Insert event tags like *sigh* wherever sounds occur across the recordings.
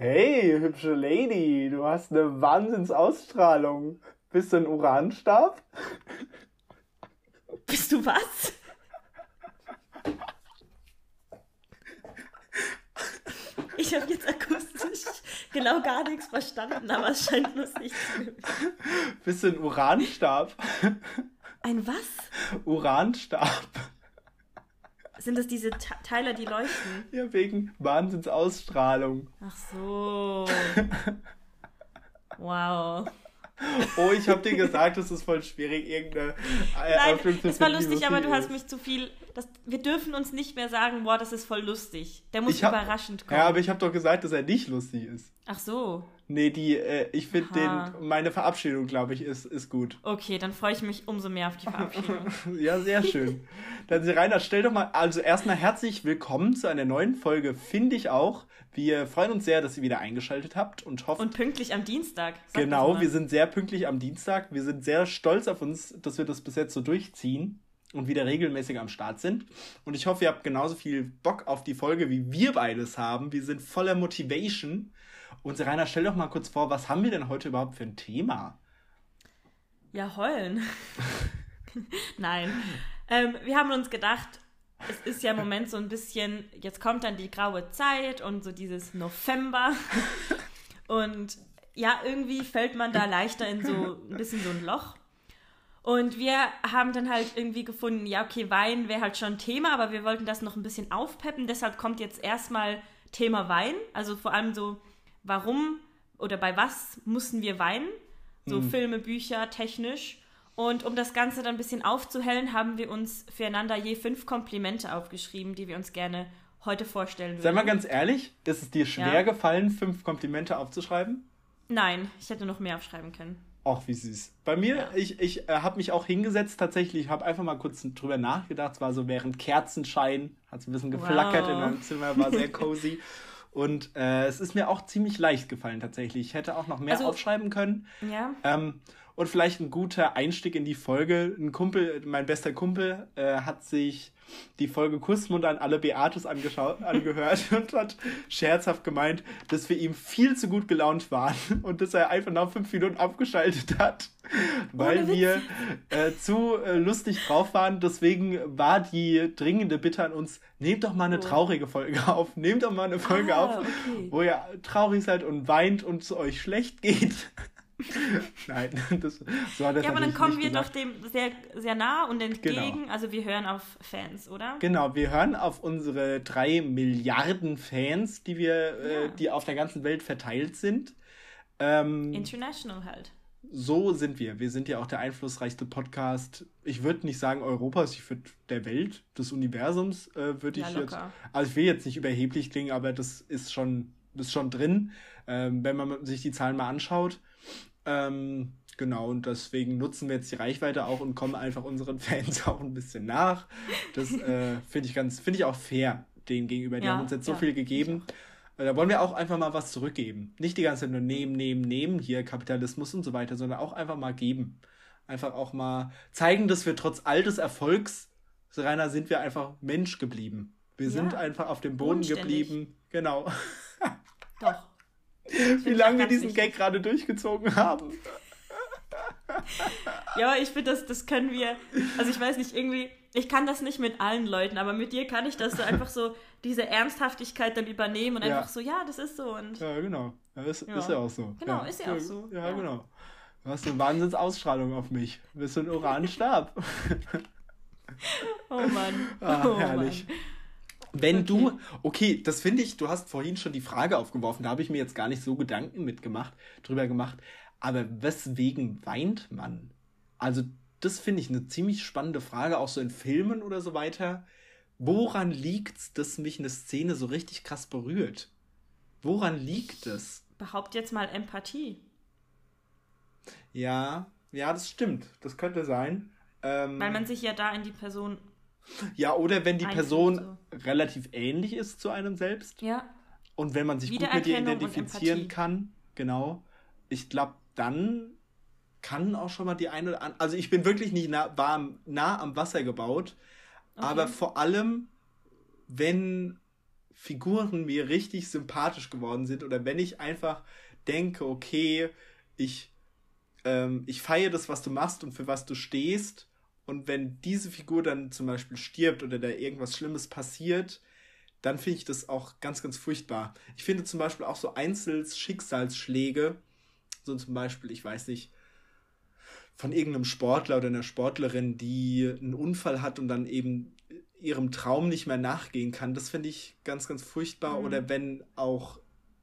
Hey, hübsche Lady, du hast eine Wahnsinnsausstrahlung. Bist du ein Uranstab? Bist du was? Ich habe jetzt akustisch genau gar nichts verstanden, aber es scheint lustig zu sein. Bist du ein Uranstab? Ein was? Uranstab. Sind das diese Te Teile, die leuchten? *laughs* Ja, wegen Wahnsinnsausstrahlung. Ach so. Wow. Oh, ich habe dir gesagt, es ist voll schwierig, irgendeine äh, Nein, Eröffnung zu es war lustig, aber du hast mich zu viel. Das, wir dürfen uns nicht mehr sagen, boah, das ist voll lustig. Der muss Ich hab- überraschend kommen. Ja, aber ich habe doch gesagt, dass er nicht lustig ist. Ach so. Nee, die, äh, ich finde den, meine Verabschiedung, glaube ich, ist, ist gut. Okay, dann freue ich mich umso mehr auf die Verabschiedung. *laughs* Ja, sehr schön. Dann, Rainer, stell doch mal, also erstmal herzlich willkommen zu einer neuen Folge, finde ich auch. Wir freuen uns sehr, dass ihr wieder eingeschaltet habt und hoffen, Und pünktlich am Dienstag. Genau, wir sind sehr pünktlich am Dienstag. Wir sind sehr stolz auf uns, dass wir das bis jetzt so durchziehen und wieder regelmäßig am Start sind. Und ich hoffe, ihr habt genauso viel Bock auf die Folge, wie wir beides haben. Wir sind voller Motivation. Und Rainer, stell doch mal kurz vor, was haben wir denn heute überhaupt für ein Thema? Ja, heulen. *laughs* Nein. Ähm, wir haben uns gedacht, es ist ja im Moment so ein bisschen, jetzt kommt dann die graue Zeit und so dieses November. *laughs* Und ja, irgendwie fällt man da leichter in so ein bisschen so ein Loch. Und wir haben dann halt irgendwie gefunden, ja, okay, Wein wäre halt schon ein Thema, aber wir wollten das noch ein bisschen aufpeppen. Deshalb kommt jetzt erstmal Thema Wein. Also vor allem so, warum oder bei was mussten wir weinen? So Filme, Bücher, technisch. Und um das Ganze dann ein bisschen aufzuhellen, haben wir uns füreinander je fünf Komplimente aufgeschrieben, die wir uns gerne heute vorstellen würden. Sei mal ganz ehrlich, ist es dir schwer Ja. gefallen, fünf Komplimente aufzuschreiben? Nein, ich hätte noch mehr aufschreiben können. Ach, wie süß. Bei mir, Ja. ich, ich äh, habe mich auch hingesetzt tatsächlich, habe einfach mal kurz drüber nachgedacht. Es war so während Kerzenschein, hat es ein bisschen geflackert Wow. in meinem Zimmer, war sehr *laughs* cozy. Und äh, es ist mir auch ziemlich leicht gefallen tatsächlich. Ich hätte auch noch mehr Also- aufschreiben können. Ja. Ähm, und vielleicht ein guter Einstieg in die Folge. Ein Kumpel, mein bester Kumpel, äh, hat sich die Folge Kussmund an alle Beatus angeschaut, angehört *laughs* und hat scherzhaft gemeint, dass wir ihm viel zu gut gelaunt waren *laughs* und dass er einfach nach fünf Minuten abgeschaltet hat, weil wir äh, zu äh, lustig drauf waren. Deswegen war die dringende Bitte an uns, nehmt doch mal eine Oh. traurige Folge auf. Nehmt doch mal eine Folge Ah, auf, okay. wo ihr traurig seid und weint und es euch schlecht geht. *laughs* Nein, das, hat er Ja, aber dann natürlich kommen wir gesagt. doch dem sehr, sehr nah und entgegen. Genau. Also wir hören auf Fans, oder? Genau, wir hören auf unsere drei Milliarden Fans, die wir, äh, Ja. die auf der ganzen Welt verteilt sind. Ähm, International halt. so sind wir. Wir sind ja auch der einflussreichste Podcast. Ich würde nicht sagen Europas, ich würde der Welt, des Universums, äh, würde Ja, ich jetzt. Also ich will jetzt nicht überheblich klingen, aber das ist schon, das ist schon drin, ähm, wenn man sich die Zahlen mal anschaut. Ähm, genau, und deswegen nutzen wir jetzt die Reichweite auch und kommen einfach unseren *laughs* Fans auch ein bisschen nach. Das äh, finde ich ganz, finde ich auch fair denen gegenüber. Die Ja, haben uns jetzt so ja, viel gegeben. Äh, Da wollen wir auch einfach mal was zurückgeben. Nicht die ganze Zeit nur nehmen, nehmen, nehmen, hier Kapitalismus und so weiter, sondern auch einfach mal geben. Einfach auch mal zeigen, dass wir trotz all des Erfolgs, Rainer, sind wir einfach Mensch geblieben. Wir Ja. sind einfach auf dem Boden geblieben. Genau. *laughs* Doch. Wie lange wir diesen Gag gerade durchgezogen haben. Ja, ich finde, das, das können wir. Also ich weiß nicht, irgendwie, ich kann das nicht mit allen Leuten, aber mit dir kann ich das so einfach so, diese Ernsthaftigkeit dann übernehmen und Ja. einfach so, ja, das ist so. Und Ja, genau. Ja, ist, Ja. ist ja auch so. Genau, ist ja auch so. Ja, genau. Du hast eine Wahnsinnsausstrahlung auf mich. Du bist so ein Uranstab. *laughs* oh Mann. Ah, oh herrlich. Mann. Wenn Okay. du, okay, das finde ich, du hast vorhin schon die Frage aufgeworfen, da habe ich mir jetzt gar nicht so Gedanken mitgemacht, drüber gemacht. Aber weswegen weint man? Also, das finde ich eine ziemlich spannende Frage, auch so in Filmen oder so weiter. Woran liegt's, dass mich eine Szene so richtig krass berührt? Woran liegt es? Behaupt jetzt mal Empathie. Ja, ja, das stimmt. Das könnte sein. Ähm, Weil man sich ja da in die Person. Ja, oder wenn die Person relativ ähnlich ist zu einem selbst. Ja. Und wenn man sich gut mit ihr identifizieren kann, genau, ich glaube, dann kann auch schon mal die eine oder andere. Also ich bin wirklich nicht nah, war am- nah am Wasser gebaut, aber vor allem, wenn Figuren mir richtig sympathisch geworden sind oder wenn ich einfach denke, okay, ich, ähm, ich feiere das, was du machst und für was du stehst. Und wenn diese Figur dann zum Beispiel stirbt oder da irgendwas Schlimmes passiert, dann finde ich das auch ganz, ganz furchtbar. Ich finde zum Beispiel auch so Einzelschicksalsschläge, so zum Beispiel, ich weiß nicht, von irgendeinem Sportler oder einer Sportlerin, die einen Unfall hat und dann eben ihrem Traum nicht mehr nachgehen kann, das finde ich ganz, ganz furchtbar. Mhm. Oder wenn auch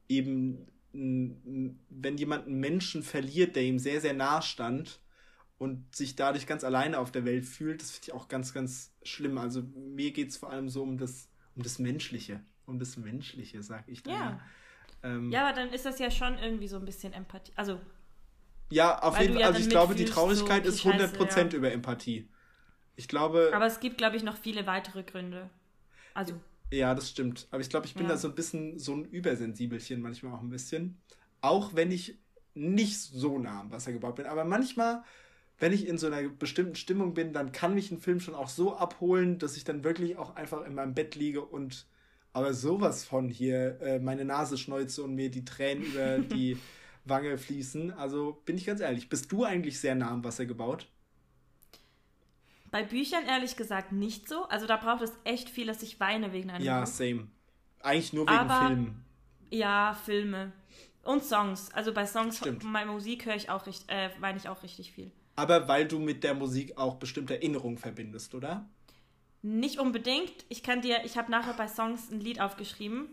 eben, wenn jemand einen Menschen verliert, der ihm sehr, sehr nah stand und sich dadurch ganz alleine auf der Welt fühlt, das finde ich auch ganz, ganz schlimm. Also mir geht es vor allem so um das, um das Menschliche. Um das Menschliche, sag ich dann. Ja. Ähm, ja, aber dann ist das ja schon irgendwie so ein bisschen Empathie. Also. Ja, auf jeden Fall. Ja also ich glaube, die Traurigkeit so ist 100% Scheiße, ja. über Empathie. Ich glaube. Aber es gibt, glaube ich, noch viele weitere Gründe. Also. Ja, das stimmt. Aber ich glaube, ich bin ja. da so ein bisschen so ein Übersensibelchen manchmal auch ein bisschen. Auch wenn ich nicht so nah am Wasser gebaut bin. Aber manchmal, wenn ich in so einer bestimmten Stimmung bin, dann kann mich ein Film schon auch so abholen, dass ich dann wirklich auch einfach in meinem Bett liege und aber sowas von hier äh, meine Nase schneuze und mir die Tränen über *laughs* die Wange fließen. Also bin ich ganz ehrlich, bist du eigentlich sehr nah am Wasser gebaut? Bei Büchern ehrlich gesagt nicht so. Also da braucht es echt viel, dass ich weine wegen einem Ja, Buch. same. Eigentlich nur wegen Aber, Filmen. Ja, Filme. Und Songs. Also bei Songs, Stimmt. bei Musik höre ich auch richtig, äh, weine ich auch richtig viel. Aber weil du mit der Musik auch bestimmte Erinnerungen verbindest, oder? Nicht unbedingt. Ich kann dir, ich habe nachher bei Songs ein Lied aufgeschrieben.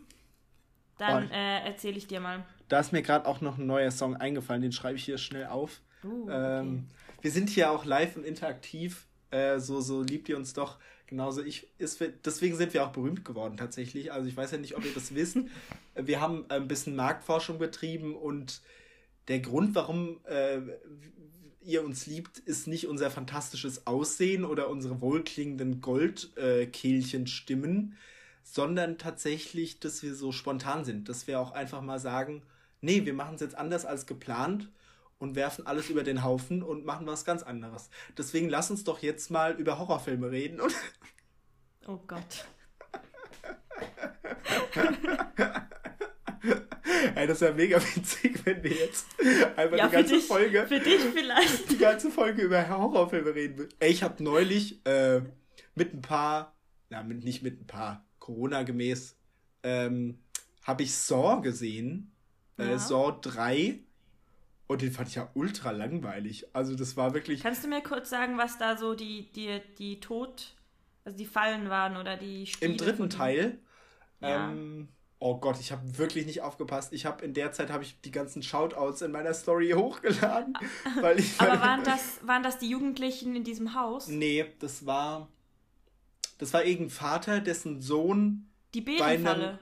Dann äh, erzähle ich dir mal. Da ist mir gerade auch noch ein neuer Song eingefallen, den schreibe ich hier schnell auf. Uh, okay. ähm, wir sind hier auch live und interaktiv. Äh, so, so liebt ihr uns doch. Genauso ich ist, deswegen sind wir auch berühmt geworden tatsächlich. Also ich weiß ja nicht, ob ihr das *laughs* wisst. Wir haben ein bisschen Marktforschung betrieben und der Grund, warum äh, ihr uns liebt, ist nicht unser fantastisches Aussehen oder unsere wohlklingenden Goldkehlchenstimmen, äh, sondern tatsächlich, dass wir so spontan sind, dass wir auch einfach mal sagen, nee, wir machen es jetzt anders als geplant und werfen alles über den Haufen und machen was ganz anderes. Deswegen lass uns doch jetzt mal über Horrorfilme reden. Und oh Gott. *laughs* Ey, das wäre mega *laughs* witzig, wenn wir jetzt einfach ja, die ganze dich, Folge. Für dich vielleicht. *laughs* Die ganze Folge über Horrorfilme reden. Ey, ich habe neulich äh, mit ein paar, na, mit, nicht mit ein paar, Corona-gemäß, ähm, habe ich Saw gesehen. Äh, ja. Saw 3. Und den fand ich ja ultra langweilig. Also das war wirklich. Kannst du mir kurz sagen, was da so die, die, die Tod, also die Fallen waren oder die Spiele Im dritten Teil. Ja. Ähm, oh Gott, ich habe wirklich nicht aufgepasst. Ich habe in der Zeit habe ich die ganzen Shoutouts in meiner Story *laughs* hochgeladen. weil ich, Aber waren *laughs* das, waren das die Jugendlichen in diesem Haus? Nee, das war. Das war irgendein Vater, dessen Sohn. Die Besenfalle.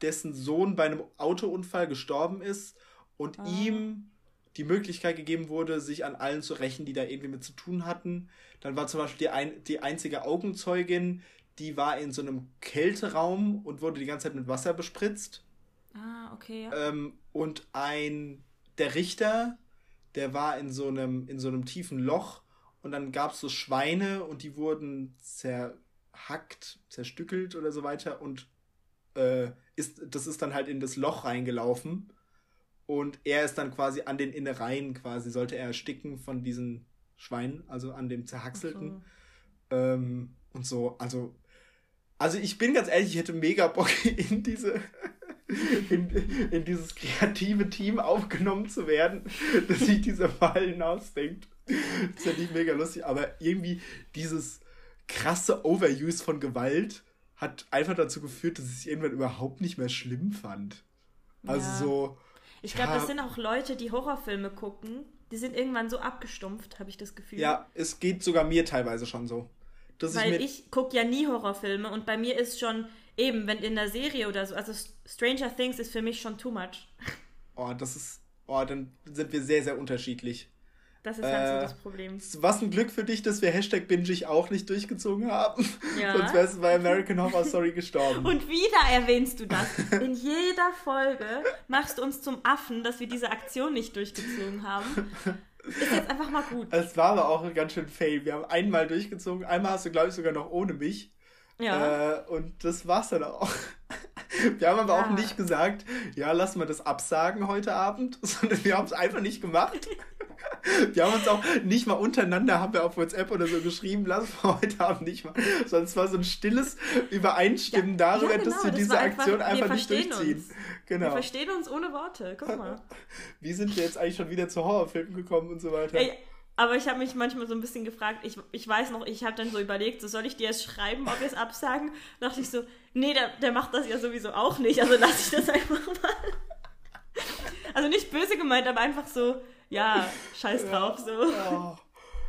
Dessen Sohn bei einem Autounfall gestorben ist und ah. ihm die Möglichkeit gegeben wurde, sich an allen zu rächen, die da irgendwie mit zu tun hatten. Dann war zum Beispiel die, ein, die einzige Augenzeugin, die war in so einem Kälteraum und wurde die ganze Zeit mit Wasser bespritzt. Ah, okay. Ähm, und ein, der Richter, der war in so einem, in so einem tiefen Loch und dann gab es so Schweine und die wurden zerhackt, zerstückelt oder so weiter und äh, ist, das ist dann halt in das Loch reingelaufen und er ist dann quasi an den Innereien quasi, sollte er ersticken von diesen Schweinen, also an dem Zerhackselten. So. Ähm, und so, also, also ich bin ganz ehrlich, ich hätte mega Bock *laughs* in diese, in, in dieses kreative Team aufgenommen zu werden, *laughs* dass sich diese Fallen ausdenkt. Das ist ja nicht mega lustig, aber irgendwie dieses krasse Overuse von Gewalt hat einfach dazu geführt, dass ich es irgendwann überhaupt nicht mehr schlimm fand. Also ja. so, ich glaube, ja. das sind auch Leute, die Horrorfilme gucken. Die sind irgendwann so abgestumpft, habe ich das Gefühl. Ja, es geht sogar mir teilweise schon so. Weil ich, ich gucke ja nie Horrorfilme und bei mir ist schon eben, wenn in der Serie oder so, also Stranger Things ist für mich schon too much. Oh, das ist, oh, dann sind wir sehr, sehr unterschiedlich. Das ist halt äh, so das Problem. Was ein Glück für dich, dass wir Hashtag Binge auch nicht durchgezogen haben. Ja. Sonst wärst du bei American Horror Story gestorben. Und wieder erwähnst du das. In jeder Folge machst du uns zum Affen, dass wir diese Aktion nicht durchgezogen haben. Ist jetzt einfach mal gut. Es war aber auch ein ganz schön fail. Wir haben einmal durchgezogen. Einmal hast du, glaube ich, sogar noch ohne mich. Ja. Äh, und das war's dann auch. *laughs* Wir haben aber ja. auch nicht gesagt, ja, lass mal das absagen heute Abend, *laughs* sondern wir haben es einfach nicht gemacht. *laughs* Wir haben uns auch nicht mal untereinander, haben wir auf WhatsApp oder so geschrieben, lass mal heute Abend nicht mal. Sonst war so ein stilles Übereinstimmen ja, darüber, ja, genau, dass wir das diese Aktion einfach, einfach nicht durchziehen. Uns. Genau. Wir verstehen uns ohne Worte, guck mal. *laughs* Wie sind wir jetzt eigentlich schon wieder zu Horrorfilmen gekommen und so weiter? Ey, aber ich habe mich manchmal so ein bisschen gefragt, ich, ich weiß noch, ich habe dann so überlegt, so soll ich dir jetzt schreiben, ob wir es absagen? Da dachte ich so, nee, der, der macht das ja sowieso auch nicht, also lasse ich das einfach mal. Also nicht böse gemeint, aber einfach so, ja, scheiß drauf, so. Oh.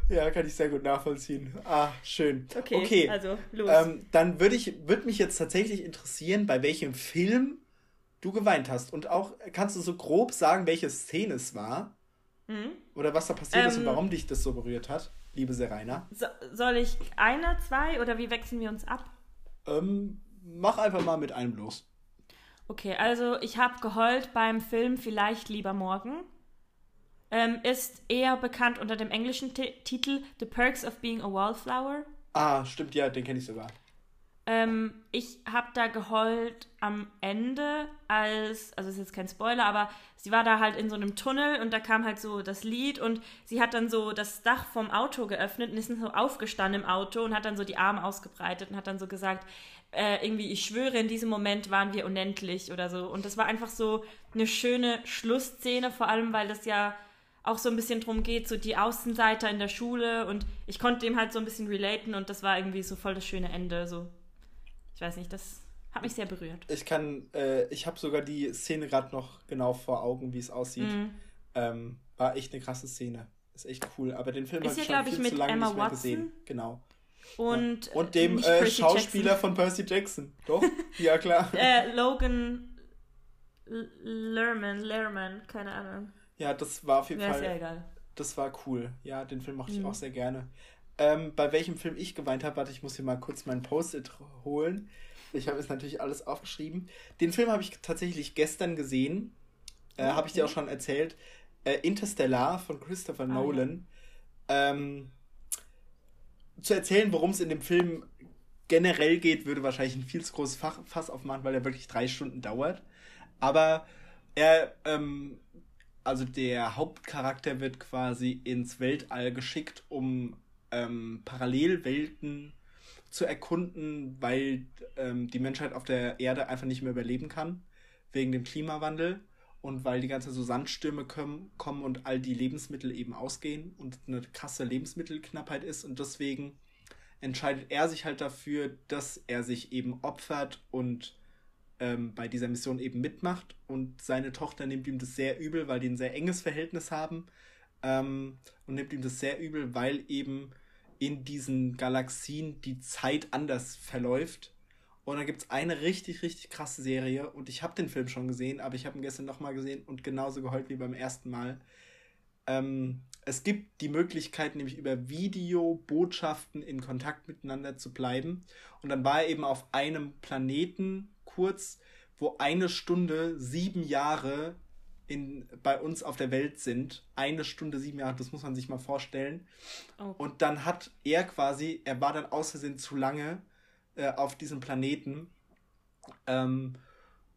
Ja, kann ich sehr gut nachvollziehen. Ah, schön. Okay, okay. also los. Ähm, dann würde ich, würde mich jetzt tatsächlich interessieren, bei welchem Film du geweint hast. Und auch, kannst du so grob sagen, welche Szene es war? Mhm. Oder was da passiert ähm, ist und ähm, warum dich das so berührt hat, liebe Serena? So, soll ich eine, zwei oder wie wechseln wir uns ab? Ähm, mach einfach mal mit einem los. Okay, also ich habe geheult beim Film Vielleicht lieber morgen. Ähm, ist eher bekannt unter dem englischen Titel The Perks of Being a Wallflower. Ah, stimmt, ja, den kenne ich sogar. Ähm, ich habe da geheult am Ende, als, also ist jetzt kein Spoiler, aber sie war da halt in so einem Tunnel und da kam halt so das Lied und sie hat dann so das Dach vom Auto geöffnet und ist dann so aufgestanden im Auto und hat dann so die Arme ausgebreitet und hat dann so gesagt, äh, irgendwie, ich schwöre, in diesem Moment waren wir unendlich oder so. Und das war einfach so eine schöne Schlussszene, vor allem, weil das ja auch so ein bisschen drum geht, so die Außenseiter in der Schule und ich konnte dem halt so ein bisschen relaten und das war irgendwie so voll das schöne Ende, so weiß nicht, das hat mich sehr berührt. Ich kann, äh, ich habe sogar die Szene gerade noch genau vor Augen, wie es aussieht. Mhm. Ähm, war echt eine krasse Szene. Ist echt cool. Aber den Film habe ich schon viel ich, zu lange Emma nicht mehr Watson? gesehen. Genau. Und, ja. und dem äh, Schauspieler Jackson. von Percy Jackson. Doch? *laughs* ja, klar. äh, Logan Lerman, Lerman, keine Ahnung. Ja, das war auf jeden ja, Fall. Ist ja egal. Das war cool. Ja, den Film mochte mhm. ich auch sehr gerne. Ähm, bei welchem Film ich geweint habe, warte, ich muss hier mal kurz mein Post-it holen. Ich habe jetzt natürlich alles aufgeschrieben. Den Film habe ich tatsächlich gestern gesehen. Äh, okay. Habe ich dir auch schon erzählt. Äh, Interstellar von Christopher ah, Nolan. Ja. Ähm, zu erzählen, worum es in dem Film generell geht, würde wahrscheinlich ein viel zu großes Fach, Fass aufmachen, weil er wirklich drei Stunden dauert. Aber er, ähm, also der Hauptcharakter wird quasi ins Weltall geschickt, um ähm, Parallelwelten zu erkunden, weil ähm, die Menschheit auf der Erde einfach nicht mehr überleben kann, wegen dem Klimawandel und weil die ganze so Sandstürme kommen, kommen und all die Lebensmittel eben ausgehen und eine krasse Lebensmittelknappheit ist. Und deswegen entscheidet er sich halt dafür, dass er sich eben opfert und ähm, bei dieser Mission eben mitmacht. Und seine Tochter nimmt ihm das sehr übel, weil die ein sehr enges Verhältnis haben ähm, und nimmt ihm das sehr übel, weil eben in diesen Galaxien die Zeit anders verläuft. Und dann gibt es eine richtig, richtig krasse Serie. Und ich habe den Film schon gesehen, aber ich habe ihn gestern nochmal gesehen und genauso geheult wie beim ersten Mal. Ähm, es gibt die Möglichkeit, nämlich über Videobotschaften in Kontakt miteinander zu bleiben. Und dann war er eben auf einem Planeten kurz, wo eine Stunde sieben Jahre in, bei uns auf der Welt sind. Eine Stunde, sieben Jahre, das muss man sich mal vorstellen. Oh. Und dann hat er quasi, er war dann aus Versehen zu lange äh, auf diesem Planeten. Ähm,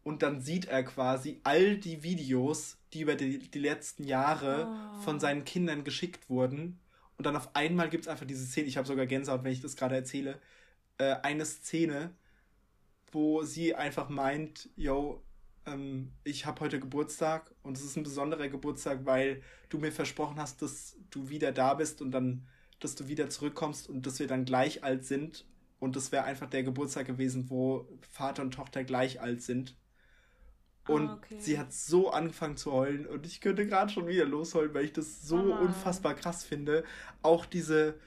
und dann sieht er quasi all die Videos, die über die, die letzten Jahre oh. von seinen Kindern geschickt wurden. Und dann auf einmal gibt es einfach diese Szene, ich habe sogar Gänsehaut, wenn ich das gerade erzähle, äh, eine Szene, wo sie einfach meint, yo, ähm, ich habe heute Geburtstag und es ist ein besonderer Geburtstag, weil du mir versprochen hast, dass du wieder da bist und dann, dass du wieder zurückkommst und dass wir dann gleich alt sind. Und das wäre einfach der Geburtstag gewesen, wo Vater und Tochter gleich alt sind. Und oh, okay. sie hat so angefangen zu heulen und ich könnte gerade schon wieder losheulen, weil ich das so oh. unfassbar krass finde. Auch diese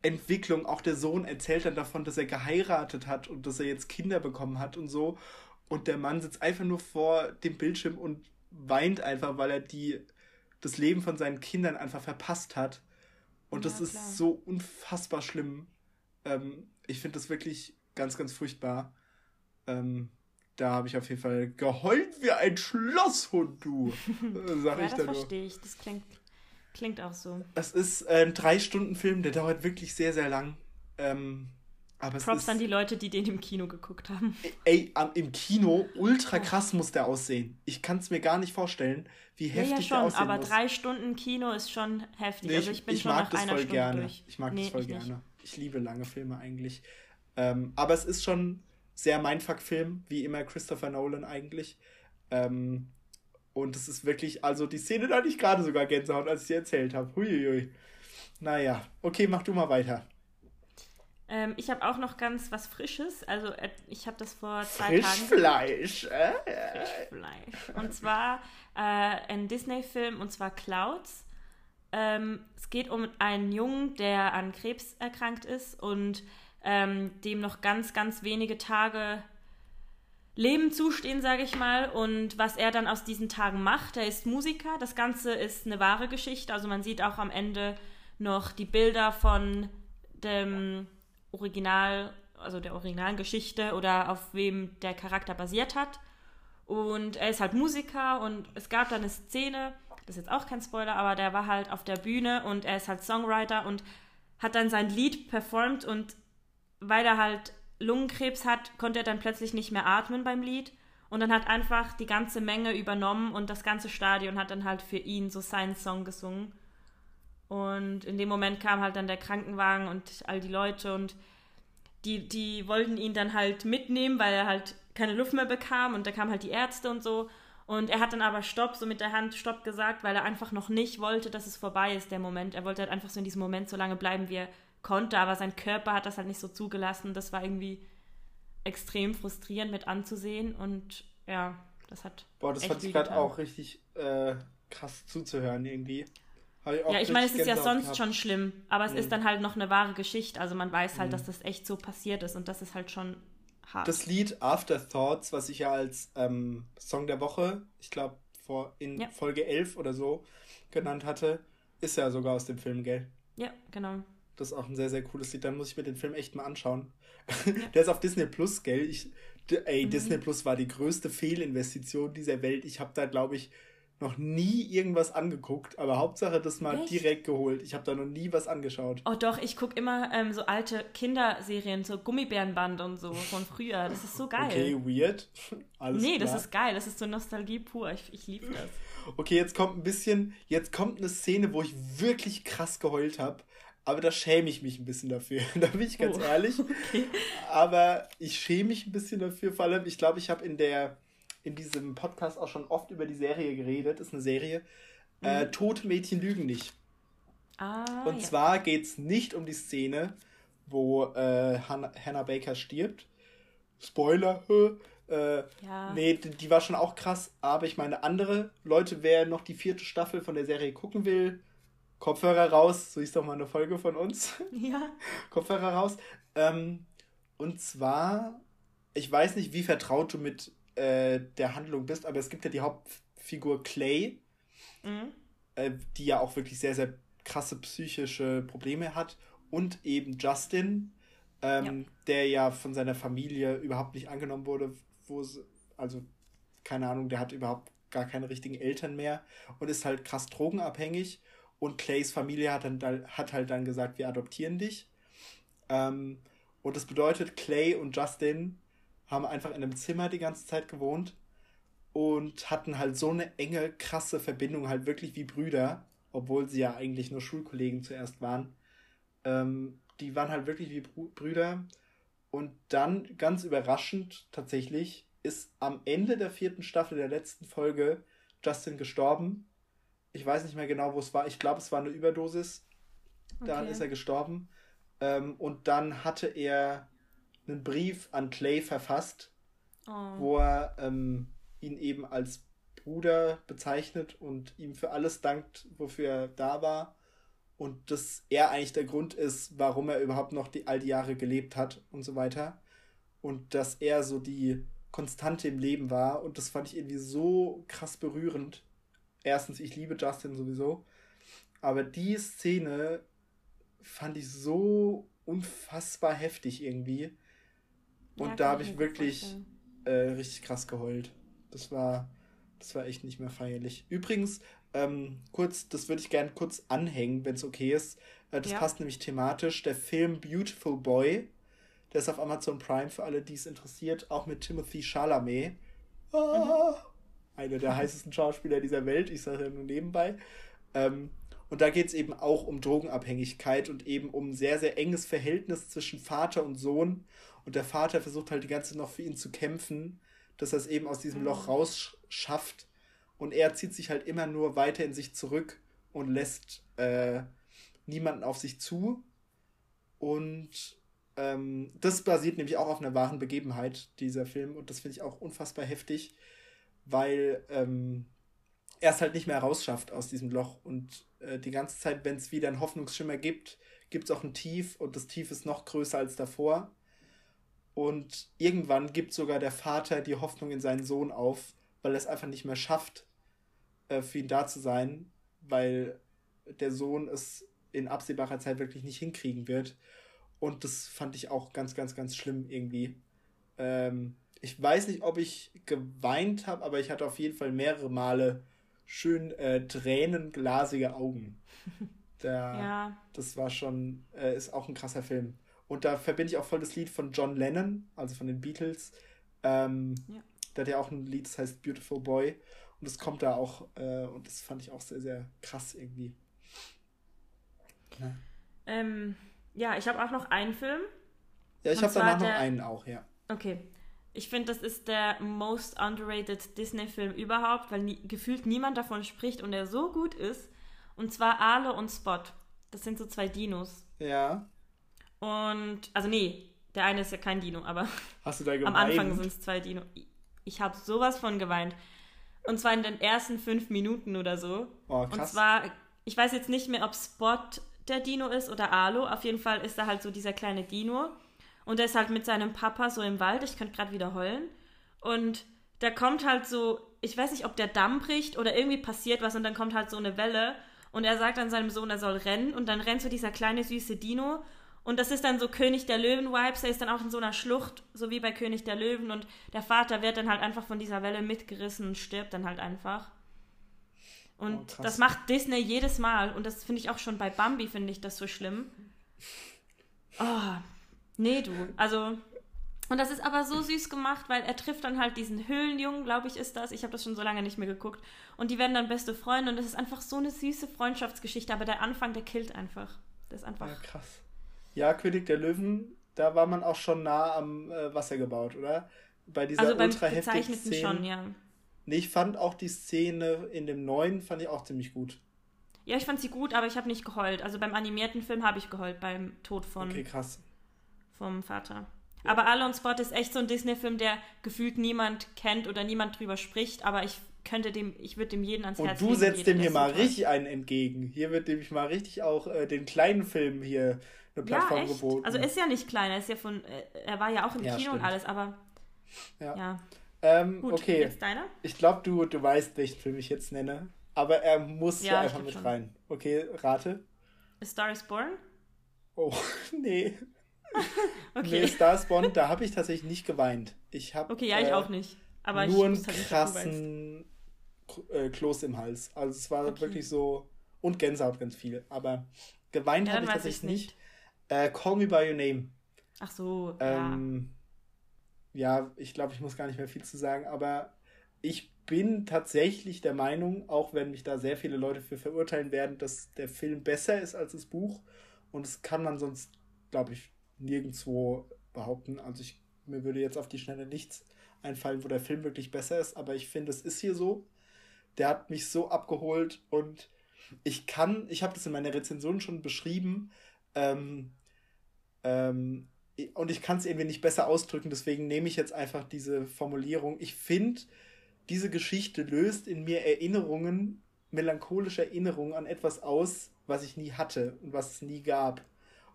Entwicklung, auch der Sohn erzählt dann davon, dass er geheiratet hat und dass er jetzt Kinder bekommen hat und so. Und der Mann sitzt einfach nur vor dem Bildschirm und weint einfach, weil er die, das Leben von seinen Kindern einfach verpasst hat. Und ja, das ist klar. so unfassbar schlimm. Ähm, ich finde das wirklich ganz, ganz furchtbar. Ähm, da habe ich auf jeden Fall geheult wie ein Schlosshund, du. *laughs* Sag ja, ich das verstehe ich. Das klingt, klingt auch so. Es ist ein Drei-Stunden-Film, der dauert wirklich sehr, sehr lang. Ähm, Aber Props an die Leute, die den im Kino geguckt haben. Ey, im Kino, ultra krass muss der aussehen. Ich kann es mir gar nicht vorstellen, wie heftig ja, ja schon, der aussehen aber muss. drei Stunden Kino ist schon heftig. Nee, also ich bin ich schon mag nach das einer voll Stunde gerne. Durch. Ich mag nee, das voll ich gerne. Nicht. Ich liebe lange Filme eigentlich. Ähm, aber es ist schon sehr Mindfuck-Film, wie immer Christopher Nolan eigentlich. Ähm, und es ist wirklich, also die Szene da hatte ich gerade sogar Gänsehaut, als ich sie erzählt habe. Huiuiui. Naja, okay, mach du mal weiter. Ähm, ich habe auch noch ganz was Frisches. Also äh, ich habe das vor zwei Frischfleisch. Tagen. Frischfleisch. Frischfleisch. Und zwar äh, ein Disney-Film, und zwar Clouds. Ähm, es geht um einen Jungen, der an Krebs erkrankt ist und ähm, dem noch ganz, ganz wenige Tage Leben zustehen, sage ich mal. Und was er dann aus diesen Tagen macht, er ist Musiker. Das Ganze ist eine wahre Geschichte. Also man sieht auch am Ende noch die Bilder von dem Original, also der originalen Geschichte oder auf wem der Charakter basiert hat. Und er ist halt Musiker und es gab dann eine Szene, das ist jetzt auch kein Spoiler, aber der war halt auf der Bühne und er ist halt Songwriter und hat dann sein Lied performt und weil er halt Lungenkrebs hat, konnte er dann plötzlich nicht mehr atmen beim Lied. Und dann hat einfach die ganze Menge übernommen und das ganze Stadion hat dann halt für ihn so seinen Song gesungen. Und in dem Moment kam halt dann der Krankenwagen und all die Leute und die, die wollten ihn dann halt mitnehmen, weil er halt keine Luft mehr bekam und da kamen halt die Ärzte und so. Und er hat dann aber Stopp, so mit der Hand Stopp gesagt, weil er einfach noch nicht wollte, dass es vorbei ist, der Moment. Er wollte halt einfach so in diesem Moment so lange bleiben, wie er konnte, aber sein Körper hat das halt nicht so zugelassen. Das war irgendwie extrem frustrierend mit anzusehen und ja, das hat. Boah, das fand ich gerade auch richtig äh, krass zuzuhören irgendwie. Ich ja, ich meine, es ist ja sonst gehabt. schon schlimm, aber es mhm. ist dann halt noch eine wahre Geschichte. Also man weiß halt, mhm. dass das echt so passiert ist und das ist halt schon hart. Das Lied Afterthoughts, was ich ja als ähm, Song der Woche, ich glaube, in ja. Folge 11 oder so genannt hatte, ist ja sogar aus dem Film, gell? Ja, genau. Das ist auch ein sehr, sehr cooles Lied. Dann muss ich mir den Film echt mal anschauen. Ja. *laughs* der ist auf Disney Plus, gell? Ich, ey, mhm. Disney Plus war die größte Fehlinvestition dieser Welt. Ich habe da, glaube ich, noch nie irgendwas angeguckt, aber Hauptsache das mal Echt? direkt geholt. Ich habe da noch nie was angeschaut. Oh doch, ich gucke immer ähm, so alte Kinderserien, so Gummibärenband und so von früher. Das ist so geil. Okay, weird. *laughs* Alles nee, klar. das ist geil. Das ist so Nostalgie pur. Ich, ich liebe das. Okay, jetzt kommt ein bisschen, jetzt kommt eine Szene, wo ich wirklich krass geheult habe. Aber da schäme ich mich ein bisschen dafür. *laughs* da bin ich ganz oh. ehrlich. Okay. Aber ich schäme mich ein bisschen dafür. Vor allem, ich glaube, ich habe in der in diesem Podcast auch schon oft über die Serie geredet. Ist eine Serie. Äh, mhm. Äh, Tote Mädchen lügen nicht. Ah, Und ja. zwar geht es nicht um die Szene, wo äh, Hannah, Hannah Baker stirbt. Spoiler. *laughs* Äh, ja. Nee, die, die, war schon auch krass. Aber ich meine, andere Leute, wer noch die vierte Staffel von der Serie gucken will, Kopfhörer raus. So ist doch mal eine Folge von uns. *laughs* Ja. Kopfhörer raus. Ähm, und zwar, ich weiß nicht, wie vertraut du mit äh, der Handlung bist, aber es gibt ja die Hauptfigur Clay, mhm. äh, die ja auch wirklich sehr, sehr krasse psychische Probleme hat und eben Justin, ähm, ja. der ja von seiner Familie überhaupt nicht angenommen wurde, wo es, also keine Ahnung, der hat überhaupt gar keine richtigen Eltern mehr und ist halt krass drogenabhängig und Clays Familie hat, dann, hat halt dann gesagt, wir adoptieren dich. Ähm, und das bedeutet, Clay und Justin haben einfach in einem Zimmer die ganze Zeit gewohnt und hatten halt so eine enge, krasse Verbindung, halt wirklich wie Brüder, obwohl sie ja eigentlich nur Schulkollegen zuerst waren. Ähm, die waren halt wirklich wie Brüder. Und dann, ganz überraschend tatsächlich, ist am Ende der vierten Staffel der letzten Folge Justin gestorben. Ich weiß nicht mehr genau, wo es war. Ich glaube, es war eine Überdosis. Dann okay. ist er gestorben. Ähm, und dann hatte er einen Brief an Clay verfasst, oh. wo er ähm, ihn eben als Bruder bezeichnet und ihm für alles dankt, wofür er da war. Und dass er eigentlich der Grund ist, warum er überhaupt noch die, all die Jahre gelebt hat und so weiter. Und dass er so die Konstante im Leben war. Und das fand ich irgendwie so krass berührend. Erstens, ich liebe Justin sowieso. Aber die Szene fand ich so unfassbar heftig irgendwie. Und ja, da habe ich wirklich äh, richtig krass geheult. Das war, das war echt nicht mehr feierlich. Übrigens, ähm, kurz, das würde ich gerne kurz anhängen, wenn es okay ist. Äh, das ja. passt nämlich thematisch. Der Film Beautiful Boy, Der ist auf Amazon Prime für alle, die es interessiert, auch mit Timothy Chalamet. Ah, mhm. Einer der heißesten Schauspieler dieser Welt, ich sage ja nur nebenbei. Ähm, und da geht es eben auch um Drogenabhängigkeit und eben um ein sehr, sehr enges Verhältnis zwischen Vater und Sohn. Und der Vater versucht halt die ganze Zeit noch für ihn zu kämpfen, dass er es eben aus diesem Loch mhm. rausschafft. Und er zieht sich halt immer nur weiter in sich zurück und lässt äh, niemanden auf sich zu. Und ähm, das basiert nämlich auch auf einer wahren Begebenheit, dieser Film. Und das finde ich auch unfassbar heftig, weil ähm, er es halt nicht mehr rausschafft aus diesem Loch. Und äh, die ganze Zeit, wenn es wieder einen Hoffnungsschimmer gibt, gibt es auch ein Tief. Und das Tief ist noch größer als davor. Und irgendwann gibt sogar der Vater die Hoffnung in seinen Sohn auf, weil er es einfach nicht mehr schafft, äh, für ihn da zu sein, weil der Sohn es in absehbarer Zeit wirklich nicht hinkriegen wird. Und das fand ich auch ganz, ganz, ganz schlimm irgendwie. Ähm, ich weiß nicht, ob ich geweint habe, aber ich hatte auf jeden Fall mehrere Male schön äh, tränenglasige Augen. *laughs* Da, ja. Das war schon, äh, ist auch ein krasser Film. Und da verbinde ich auch voll das Lied von John Lennon, also von den Beatles. Ähm, ja. Der hat ja auch ein Lied, das heißt Beautiful Boy. Und das kommt da auch, äh, und das fand ich auch sehr, sehr krass irgendwie. Ja, ähm, ja ich habe auch noch einen Film. Ja, ich habe danach der... noch einen auch, ja. Okay. Ich finde, das ist der most underrated Disney-Film überhaupt, weil nie, gefühlt niemand davon spricht und er so gut ist. Und zwar Ale und Spot. Das sind so zwei Dinos. Ja. Und, also nee, der eine ist ja kein Dino, aber Hast du da *laughs* geweint? am Anfang sind es zwei Dino. Ich habe sowas von geweint. Und zwar in den ersten fünf Minuten oder so. Oh, krass. Und zwar, ich weiß jetzt nicht mehr, ob Spot der Dino ist oder Alo. Auf jeden Fall ist da halt so dieser kleine Dino. Und der ist halt mit seinem Papa so im Wald. Ich könnte gerade wieder heulen. Und da kommt halt so, ich weiß nicht, ob der Damm bricht oder irgendwie passiert was und dann kommt halt so eine Welle. Und er sagt dann seinem Sohn, er soll rennen. Und dann rennt so dieser kleine süße Dino. Und das ist dann so König der Löwen-Vibes. Er ist dann auch in so einer Schlucht, so wie bei König der Löwen. Und der Vater wird dann halt einfach von dieser Welle mitgerissen und stirbt dann halt einfach. Und oh, das macht Disney jedes Mal. Und das finde ich auch schon bei Bambi, finde ich das so schlimm. Oh, nee, du. Also, und das ist aber so süß gemacht, weil er trifft dann halt diesen Höhlenjungen, glaube ich, ist das. Ich habe das schon so lange nicht mehr geguckt. Und die werden dann beste Freunde. Und das ist einfach so eine süße Freundschaftsgeschichte. Aber der Anfang, der killt einfach. Das ist einfach. Ja, krass. Ja, König der Löwen, da war man auch schon nah am äh, Wasser gebaut, oder? Bei dieser also beim ultra heftigen Szene. schon, ja. Nee, ich fand auch die Szene in dem neuen, fand ich auch ziemlich gut. Ja, ich fand sie gut, aber ich habe nicht geheult. Also beim animierten Film habe ich geheult, beim Tod von. Okay, krass. Vom Vater. Ja. Aber und Spot ist echt so ein Disney-Film, der gefühlt niemand kennt oder niemand drüber spricht, aber ich könnte dem, ich würde dem jeden ans Herz legen. Und du setzt dem hier mal richtig einen entgegen. Hier wird nämlich mal richtig auch äh, den kleinen Film hier eine Plattform ja, echt? geboten. Also ist ja nicht klein, er ist ja von, äh, er war ja auch im ja, Kino stimmt. und alles, aber ja. ja. Ähm, Gut, okay. Jetzt deiner? Ich glaube, du, du weißt, welchen Film ich jetzt nenne. Aber er muss ja, einfach mit schon. rein. Okay, rate. A Star is Born? Oh, *laughs* nee. *laughs* okay. Nee, Star is Born, da habe ich tatsächlich nicht geweint. Ich habe. Okay, ja, ich äh, auch nicht. Aber nur einen halt krassen äh, Kloß im Hals. Also es war okay. wirklich so. Und Gänsehaut ganz viel. Aber geweint ja, habe ich tatsächlich nicht. nicht. Äh, Call Me By Your Name. Ach so, ähm, ja. Ja, ich glaube, ich muss gar nicht mehr viel zu sagen, aber ich bin tatsächlich der Meinung, auch wenn mich da sehr viele Leute für verurteilen werden, dass der Film besser ist als das Buch. Und das kann man sonst, glaube ich, nirgendwo behaupten. Also ich, mir würde jetzt auf die Schnelle nichts einfallen, wo der Film wirklich besser ist, aber ich finde, es ist hier so. Der hat mich so abgeholt und ich kann, ich habe das in meiner Rezension schon beschrieben, ähm, ähm, und ich kann es irgendwie nicht besser ausdrücken, deswegen nehme ich jetzt einfach diese Formulierung. Ich finde, diese Geschichte löst in mir Erinnerungen, melancholische Erinnerungen an etwas aus, was ich nie hatte und was es nie gab.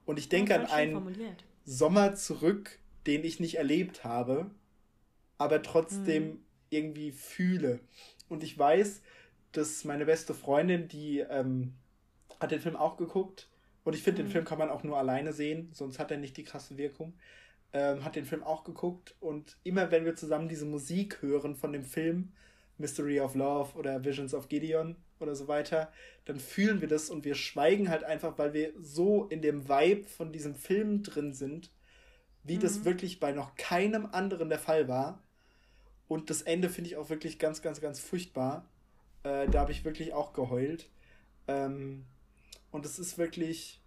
Und ich denke an einen formuliert. Sommer zurück, den ich nicht erlebt habe, aber trotzdem hm. irgendwie fühle. Und ich weiß, dass meine beste Freundin, die ähm, hat den Film auch geguckt und ich finde, mhm. den Film kann man auch nur alleine sehen, sonst hat er nicht die krasse Wirkung. Ähm, hat den Film auch geguckt und immer wenn wir zusammen diese Musik hören von dem Film, Mystery of Love oder Visions of Gideon oder so weiter, dann fühlen wir das und wir schweigen halt einfach, weil wir so in dem Vibe von diesem Film drin sind, wie mhm. das wirklich bei noch keinem anderen der Fall war. Und das Ende finde ich auch wirklich ganz, ganz, ganz furchtbar. Äh, da habe ich wirklich auch geheult. Ähm, und es ist wirklich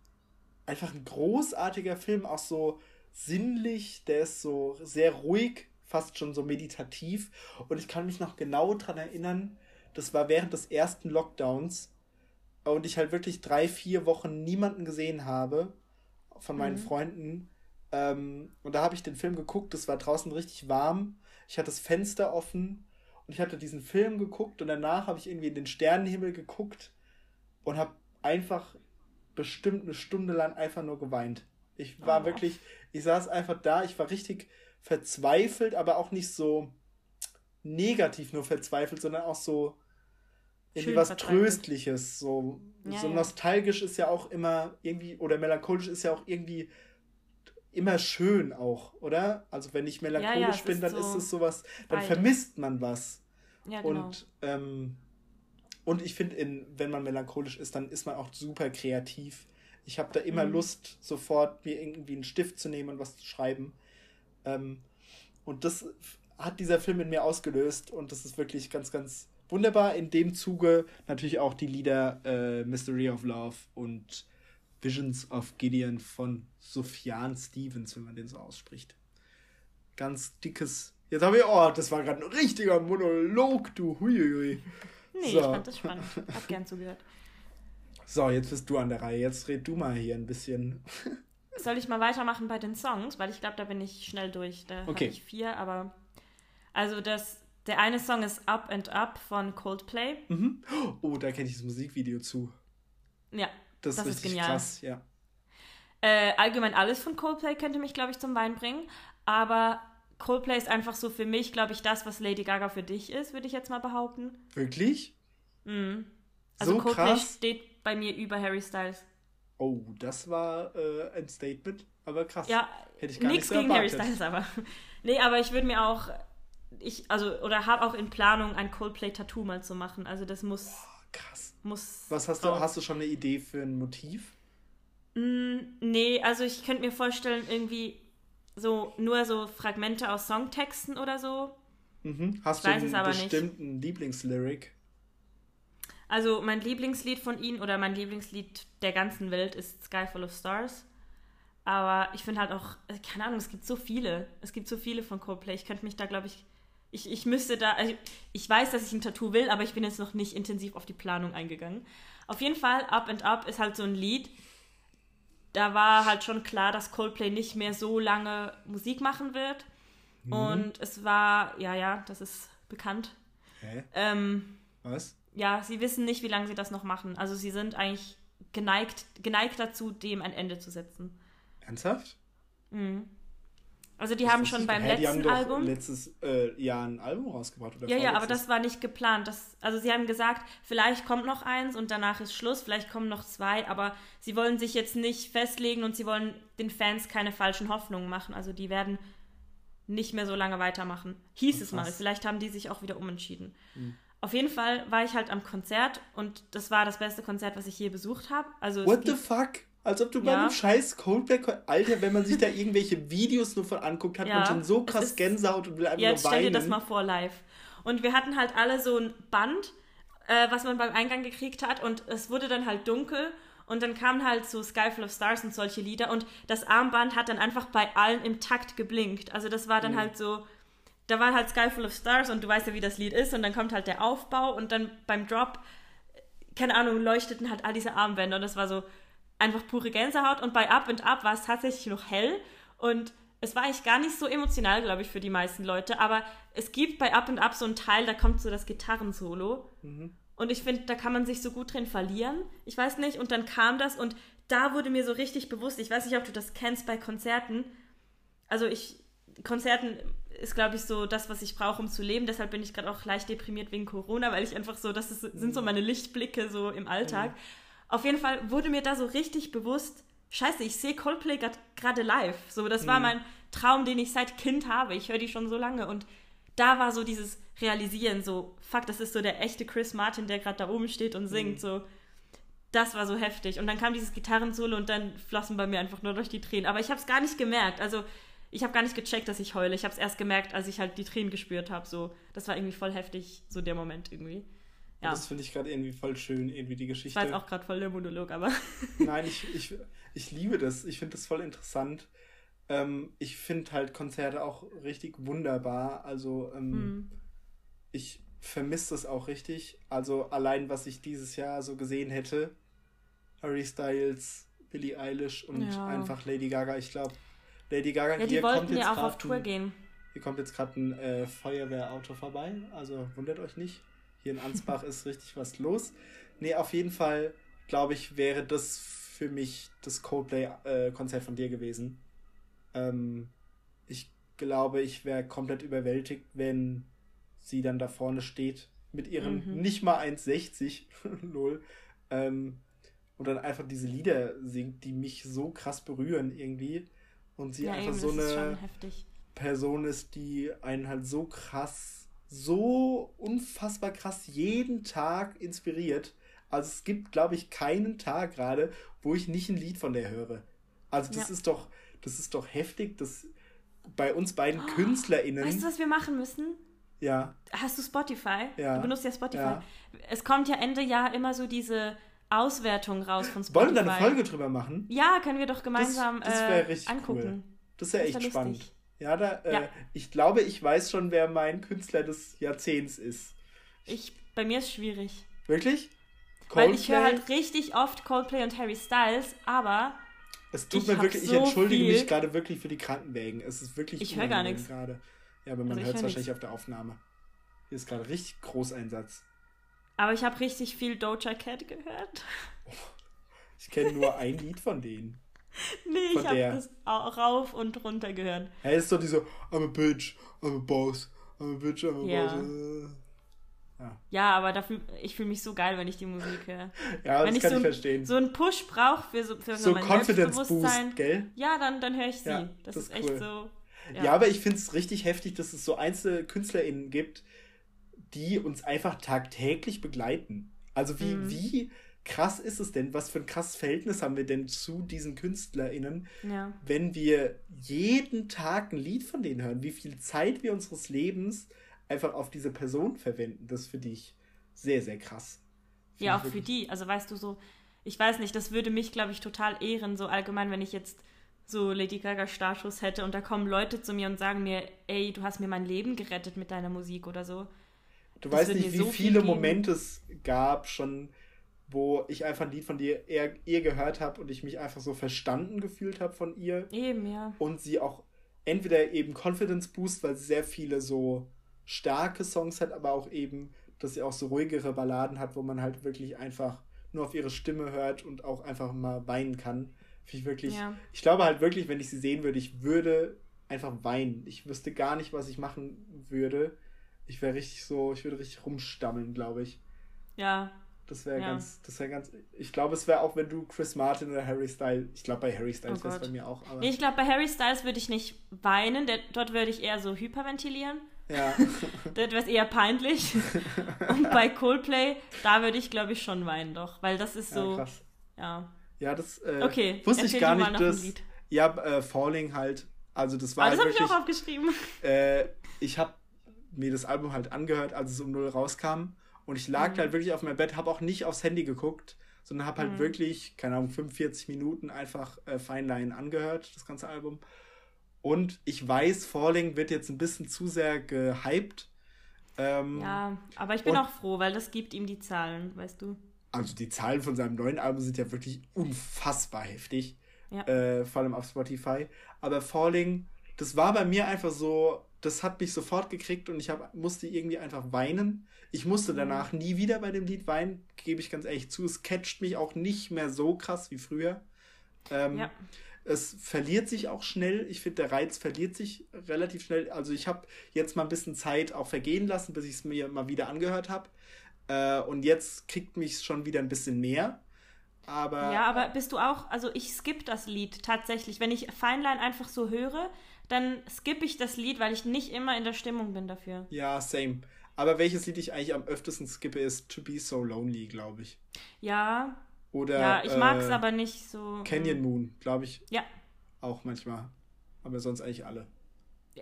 einfach ein großartiger Film, auch so sinnlich, der ist so sehr ruhig, fast schon so meditativ. Und ich kann mich noch genau daran erinnern, das war während des ersten Lockdowns und ich halt wirklich drei, vier Wochen niemanden gesehen habe von meinen mhm. Freunden. Ähm, und da habe ich den Film geguckt, es war draußen richtig warm. Ich hatte das Fenster offen und ich hatte diesen Film geguckt und danach habe ich irgendwie in den Sternenhimmel geguckt und habe einfach bestimmt eine Stunde lang einfach nur geweint. Ich war oh. wirklich, ich saß einfach da, ich war richtig verzweifelt, aber auch nicht so negativ nur verzweifelt, sondern auch so irgendwie was Tröstliches. So, ja, so nostalgisch ist ja auch immer irgendwie, oder melancholisch ist ja auch irgendwie immer schön auch, oder? Also wenn ich melancholisch ja, ja, bin, dann so ist es sowas, dann beides. vermisst man was. Ja, genau. Und, ähm, und ich finde, wenn man melancholisch ist, dann ist man auch super kreativ. Ich habe da immer mhm. Lust, sofort mir irgendwie einen Stift zu nehmen und was zu schreiben. Ähm, und das hat dieser Film in mir ausgelöst und das ist wirklich ganz, ganz wunderbar. In dem Zuge natürlich auch die Lieder äh, Mystery of Love und Visions of Gideon von Sufjan Stevens, wenn man den so ausspricht. Ganz dickes. Jetzt habe ich, oh, das war gerade ein richtiger Monolog, du huiuiui. *laughs* Nee, so. ich fand das spannend. Hab gern zugehört. So, jetzt bist du an der Reihe. Jetzt red du mal hier ein bisschen. *laughs* Soll ich mal weitermachen bei den Songs? Weil ich glaube, da bin ich schnell durch. Da okay. habe ich vier, aber. Also, das, der eine Song ist Up and Up von Coldplay. Mhm. Oh, da kenne ich das Musikvideo zu. Ja, das, das ist, ist genial. krass, ja. Äh, allgemein alles von Coldplay könnte mich, glaube ich, zum Wein bringen. Aber Coldplay ist einfach so für mich, glaube ich, das, was Lady Gaga für dich ist, würde ich jetzt mal behaupten. Wirklich? Mhm. Also so Coldplay krass? steht bei mir über Harry Styles. Oh, das war äh, ein Statement, aber krass. Ja, hätte ich gar nichts nicht so gegen Harry Styles, aber. *laughs* nee, aber ich würde mir auch. Ich, also, oder habe auch in Planung, ein Coldplay-Tattoo mal zu machen. Also, das muss. Oh, krass. Muss Was hast drauf. du? Hast du schon eine Idee für ein Motiv? Mm, nee, also ich könnte mir vorstellen, irgendwie so nur so Fragmente aus Songtexten oder so. Mhm. Hast ich du einen bestimmten Lieblingslyric? Also mein Lieblingslied von ihnen oder mein Lieblingslied der ganzen Welt ist Sky Full of Stars. Aber ich finde halt auch, äh, keine Ahnung, es gibt so viele. Es gibt so viele von Coldplay. Ich könnte mich da, glaube ich, ich, ich müsste da, also ich weiß, dass ich ein Tattoo will, aber ich bin jetzt noch nicht intensiv auf die Planung eingegangen. Auf jeden Fall, Up and Up ist halt so ein Lied. Da war halt schon klar, dass Coldplay nicht mehr so lange Musik machen wird. Mhm. Und es war, ja, ja, das ist bekannt. Hä? Ähm, Was? ja, sie wissen nicht, wie lange sie das noch machen. Also sie sind eigentlich geneigt, geneigt dazu, dem ein Ende zu setzen. Ernsthaft? Mhm. Also die haben schon beim hä, letzten die haben doch Album letztes äh, Jahr ein Album rausgebracht oder Ja, ja, aber das war nicht geplant. Das, also sie haben gesagt, vielleicht kommt noch eins und danach ist Schluss, vielleicht kommen noch zwei, aber sie wollen sich jetzt nicht festlegen und sie wollen den Fans keine falschen Hoffnungen machen. Also die werden nicht mehr so lange weitermachen. Hieß es mal. Vielleicht haben die sich auch wieder umentschieden. Mhm. Auf jeden Fall war ich halt am Konzert und das war das beste Konzert, was ich je besucht habe. Also What the fuck? Als ob du ja. bei einem scheiß Coldplay, Alter, wenn man sich da irgendwelche Videos nur von anguckt, hat ja, man schon so krass ist, Gänsehaut und will einfach jetzt nur weinen. Jetzt stell dir das mal vor live. Und wir hatten halt alle so ein Band, äh, was man beim Eingang gekriegt hat und es wurde dann halt dunkel und dann kamen halt so Sky Full of Stars und solche Lieder und das Armband hat dann einfach bei allen im Takt geblinkt. Also das war dann mhm. halt so da war halt Sky Full of Stars und du weißt ja, wie das Lied ist und dann kommt halt der Aufbau und dann beim Drop, keine Ahnung, leuchteten halt all diese Armbänder und das war so einfach pure Gänsehaut und bei Up and Up war es tatsächlich noch hell und es war eigentlich gar nicht so emotional, glaube ich, für die meisten Leute, aber es gibt bei Up and Up so einen Teil, da kommt so das Gitarrensolo mhm. und ich finde, da kann man sich so gut drin verlieren, ich weiß nicht, und dann kam das und da wurde mir so richtig bewusst, ich weiß nicht, ob du das kennst bei Konzerten, also ich, Konzerten ist, glaube ich, so das, was ich brauche, um zu leben. Deshalb bin ich gerade auch leicht deprimiert wegen Corona, weil ich einfach so, das ist, sind so meine Lichtblicke so im Alltag. Mhm. Auf jeden Fall wurde mir da so richtig bewusst, scheiße, ich sehe Coldplay gerade live. So, das war mhm. mein Traum, den ich seit Kind habe. Ich höre die schon so lange und da war so dieses Realisieren, so, fuck, das ist so der echte Chris Martin, der gerade da oben steht und singt, mhm. so. Das war so heftig. Und dann kam dieses Gitarrensolo und dann flossen bei mir einfach nur durch die Tränen. Aber ich habe es gar nicht gemerkt. Also ich habe gar nicht gecheckt, dass ich heule. Ich habe es erst gemerkt, als ich halt die Tränen gespürt habe. So, das war irgendwie voll heftig, so der Moment irgendwie. Ja. Das finde ich gerade irgendwie voll schön, irgendwie die Geschichte. Ich weiß auch gerade voll der Monolog, aber. *laughs* Nein, ich, ich, ich liebe das. Ich finde das voll interessant. Ähm, ich finde halt Konzerte auch richtig wunderbar. Also, ähm, hm. ich vermisse das auch richtig. Also, allein, was ich dieses Jahr so gesehen hätte: Harry Styles, Billie Eilish und ja. einfach Lady Gaga. Ich glaube, Lady Gaga, ja, die wollten ja auch auf Tour gehen. Hier kommt jetzt gerade ein äh, Feuerwehrauto vorbei, also wundert euch nicht. Hier in Ansbach ist richtig was los. Nee, auf jeden Fall, glaube ich, wäre das für mich das Coldplay-Konzert äh, von dir gewesen. Ähm, ich glaube, ich wäre komplett überwältigt, wenn sie dann da vorne steht mit ihren mhm. nicht mal 1,60 *laughs* lol ähm, und dann einfach diese Lieder singt, die mich so krass berühren irgendwie und sie ja, einfach eben, so eine Person ist, die einen halt so krass, so unfassbar krass jeden Tag inspiriert. Also es gibt, glaube ich, keinen Tag gerade, wo ich nicht ein Lied von der höre. Also das ja. ist doch, das ist doch heftig, dass bei uns beiden oh, KünstlerInnen. Weißt du, was wir machen müssen? Ja. Hast du Spotify? Ja. Du benutzt ja Spotify. Ja. Es kommt ja Ende Jahr immer so diese Auswertung raus von Spotify. Wollen wir da eine Folge drüber machen? Ja, können wir doch gemeinsam das, das äh, angucken. Cool. Das wäre echt spannend. Ja, da, äh, ja. ich glaube, ich weiß schon, wer mein Künstler des Jahrzehnts ist. Ich, bei mir ist es schwierig. Wirklich? Coldplay? Weil ich höre halt richtig oft Coldplay und Harry Styles, aber. Es tut mir wirklich, so ich entschuldige viel. mich gerade wirklich für die Krankenwägen. Es ist wirklich. Ich höre gar nichts. Gerade. Ja, aber man also hört es wahrscheinlich nix. auf der Aufnahme. Hier ist gerade richtig Großeinsatz. Aber ich habe richtig viel Doja Cat gehört. Ich kenne nur ein Lied von denen. *laughs* Nee, ich habe das rauf und runter gehört. Ja, ist doch diese I'm a bitch, I'm a boss, I'm a bitch, I'm a ja. boss. Äh. Ja. ja, aber dafür, ich fühle mich so geil, wenn ich die Musik höre. Ja, wenn das ich kann so ich verstehen. So einen Push brauche für so, für so, so mein Confidence Boost, gell? Ja, dann, dann höre ich sie. Ja, das, das, ist echt cool. so. Ja. ja, aber ich finde es richtig heftig, dass es so einzelne KünstlerInnen gibt, die uns einfach tagtäglich begleiten. Also wie, mhm. wie krass ist es denn? Was für ein krasses Verhältnis haben wir denn zu diesen KünstlerInnen, ja. wenn wir jeden Tag ein Lied von denen hören? Wie viel Zeit wir unseres Lebens einfach auf diese Person verwenden? Das finde ich sehr, sehr krass. Find ja, auch für die. Also weißt du so, ich weiß nicht, das würde mich, glaube ich, total ehren, so allgemein, wenn ich jetzt so Lady Gaga Status hätte und da kommen Leute zu mir und sagen mir, ey, du hast mir mein Leben gerettet mit deiner Musik oder so. Du das weißt nicht, wie so viele viel Momente es gab schon, wo ich einfach ein Lied von dir eher, eher gehört habe und ich mich einfach so verstanden gefühlt habe von ihr. Eben, ja. Und sie auch entweder eben Confidence Boost, weil sie sehr viele so starke Songs hat, aber auch eben, dass sie auch so ruhigere Balladen hat, wo man halt wirklich einfach nur auf ihre Stimme hört und auch einfach mal weinen kann. Finde ich wirklich. Ja. Ich glaube halt wirklich, wenn ich sie sehen würde, ich würde einfach weinen. Ich wüsste gar nicht, was ich machen würde. Ich wäre richtig so, ich würde richtig rumstammeln, glaube ich. Ja, das wäre ja. ganz, das wäre ganz. Ich glaube, es wäre auch, wenn du Chris Martin oder Harry Styles. Ich glaube, bei Harry Styles oh wäre es bei mir auch. nee, ich glaube, bei Harry Styles würde ich nicht weinen. Der, dort würde ich eher so hyperventilieren. Ja. *laughs* dort wäre es eher peinlich. *laughs* Und bei Coldplay, da würde ich, glaube ich, schon weinen, doch. Weil das ist so. Ja, krass. Ja. Ja, das äh, okay, wusste ich gar nicht. Dass, ja, äh, Falling halt. Also, das war. Ah, das halt habe ich auch aufgeschrieben. Äh, ich habe mir das Album halt angehört, als es um null rauskam. Und ich lag mhm. halt wirklich auf meinem Bett, habe auch nicht aufs Handy geguckt, sondern habe halt mhm. wirklich, keine Ahnung, 45 Minuten einfach äh, Fine Line angehört, das ganze Album. Und ich weiß, Falling wird jetzt ein bisschen zu sehr gehypt. Ähm, ja, aber ich bin auch froh, weil das gibt ihm die Zahlen, weißt du. Also die Zahlen von seinem neuen Album sind ja wirklich unfassbar heftig. Ja. Äh, vor allem auf Spotify. Aber Falling, das war bei mir einfach so, das hat mich sofort gekriegt und ich hab, musste irgendwie einfach weinen. Ich musste danach nie wieder bei dem Lied weinen, gebe ich ganz ehrlich zu. Es catcht mich auch nicht mehr so krass wie früher. Ähm, ja. Es verliert sich auch schnell. Ich finde, der Reiz verliert sich relativ schnell. Also ich habe jetzt mal ein bisschen Zeit auch vergehen lassen, bis ich es mir mal wieder angehört habe. Äh, und jetzt kriegt mich schon wieder ein bisschen mehr. Aber, ja, aber bist du auch, also ich skippe das Lied tatsächlich. Wenn ich Feinlein einfach so höre, dann skippe ich das Lied, weil ich nicht immer in der Stimmung bin dafür. Ja, same. Aber welches Lied ich eigentlich am öftesten skippe, ist To Be So Lonely, glaube ich. Ja. Oder. Ja, ich mag es äh, aber nicht so. Canyon Moon, glaube ich. Ja. Auch manchmal. aber sonst eigentlich alle.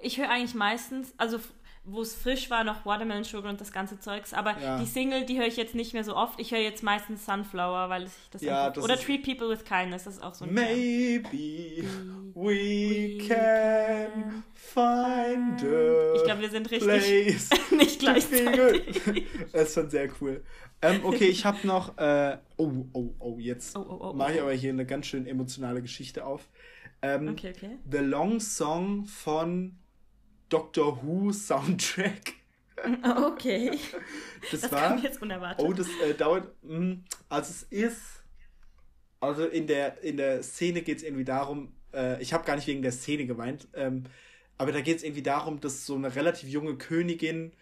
Ich höre eigentlich meistens, also wo es frisch war, noch Watermelon Sugar und das ganze Zeugs. Aber Ja. die Single, die höre ich jetzt nicht mehr so oft. Ich höre jetzt meistens Sunflower, weil ich das Ja, das Oder Treat People with Kindness, das ist auch so ein Maybe we We can find a Ich glaube, wir sind richtig *laughs* nicht gleichzeitig. *laughs* Das ist schon sehr cool. Ähm, okay, ich habe noch. Äh, oh, oh, oh, jetzt Oh, oh, oh, mache ich oh. aber hier eine ganz schön emotionale Geschichte auf. Ähm, Okay, okay. The Long Song von Doctor Who Soundtrack. Okay. Das, Das war. kam jetzt unerwartet. Oh, das äh, dauert. Mh, also es ist. Also in der, in der Szene geht es irgendwie darum, äh, ich habe gar nicht wegen der Szene geweint, ähm, aber da geht es irgendwie darum, dass so eine relativ junge Königin,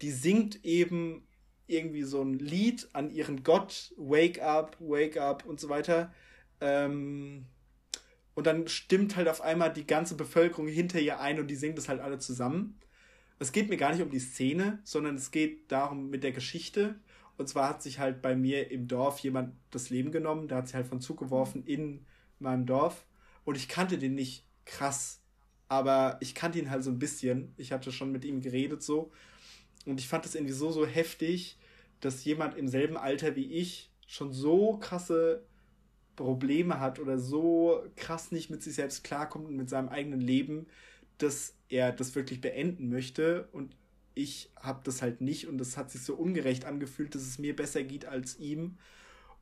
die singt eben irgendwie so ein Lied an ihren Gott, Wake up, Wake up und so weiter. Ähm, und dann stimmt halt auf einmal die ganze Bevölkerung hinter ihr ein und die singen das halt alle zusammen. Es geht mir gar nicht um die Szene, sondern es geht darum mit der Geschichte. Und zwar hat sich halt bei mir im Dorf jemand das Leben genommen, der hat sich halt von Zug geworfen in meinem Dorf. Und ich kannte den nicht krass, aber ich kannte ihn halt so ein bisschen. Ich hatte schon mit ihm geredet so. Und ich fand das irgendwie so, so heftig, dass jemand im selben Alter wie ich schon so krasse Probleme hat oder so krass nicht mit sich selbst klarkommt und mit seinem eigenen Leben, dass er das wirklich beenden möchte. Und ich habe das halt nicht und das hat sich so ungerecht angefühlt, dass es mir besser geht als ihm.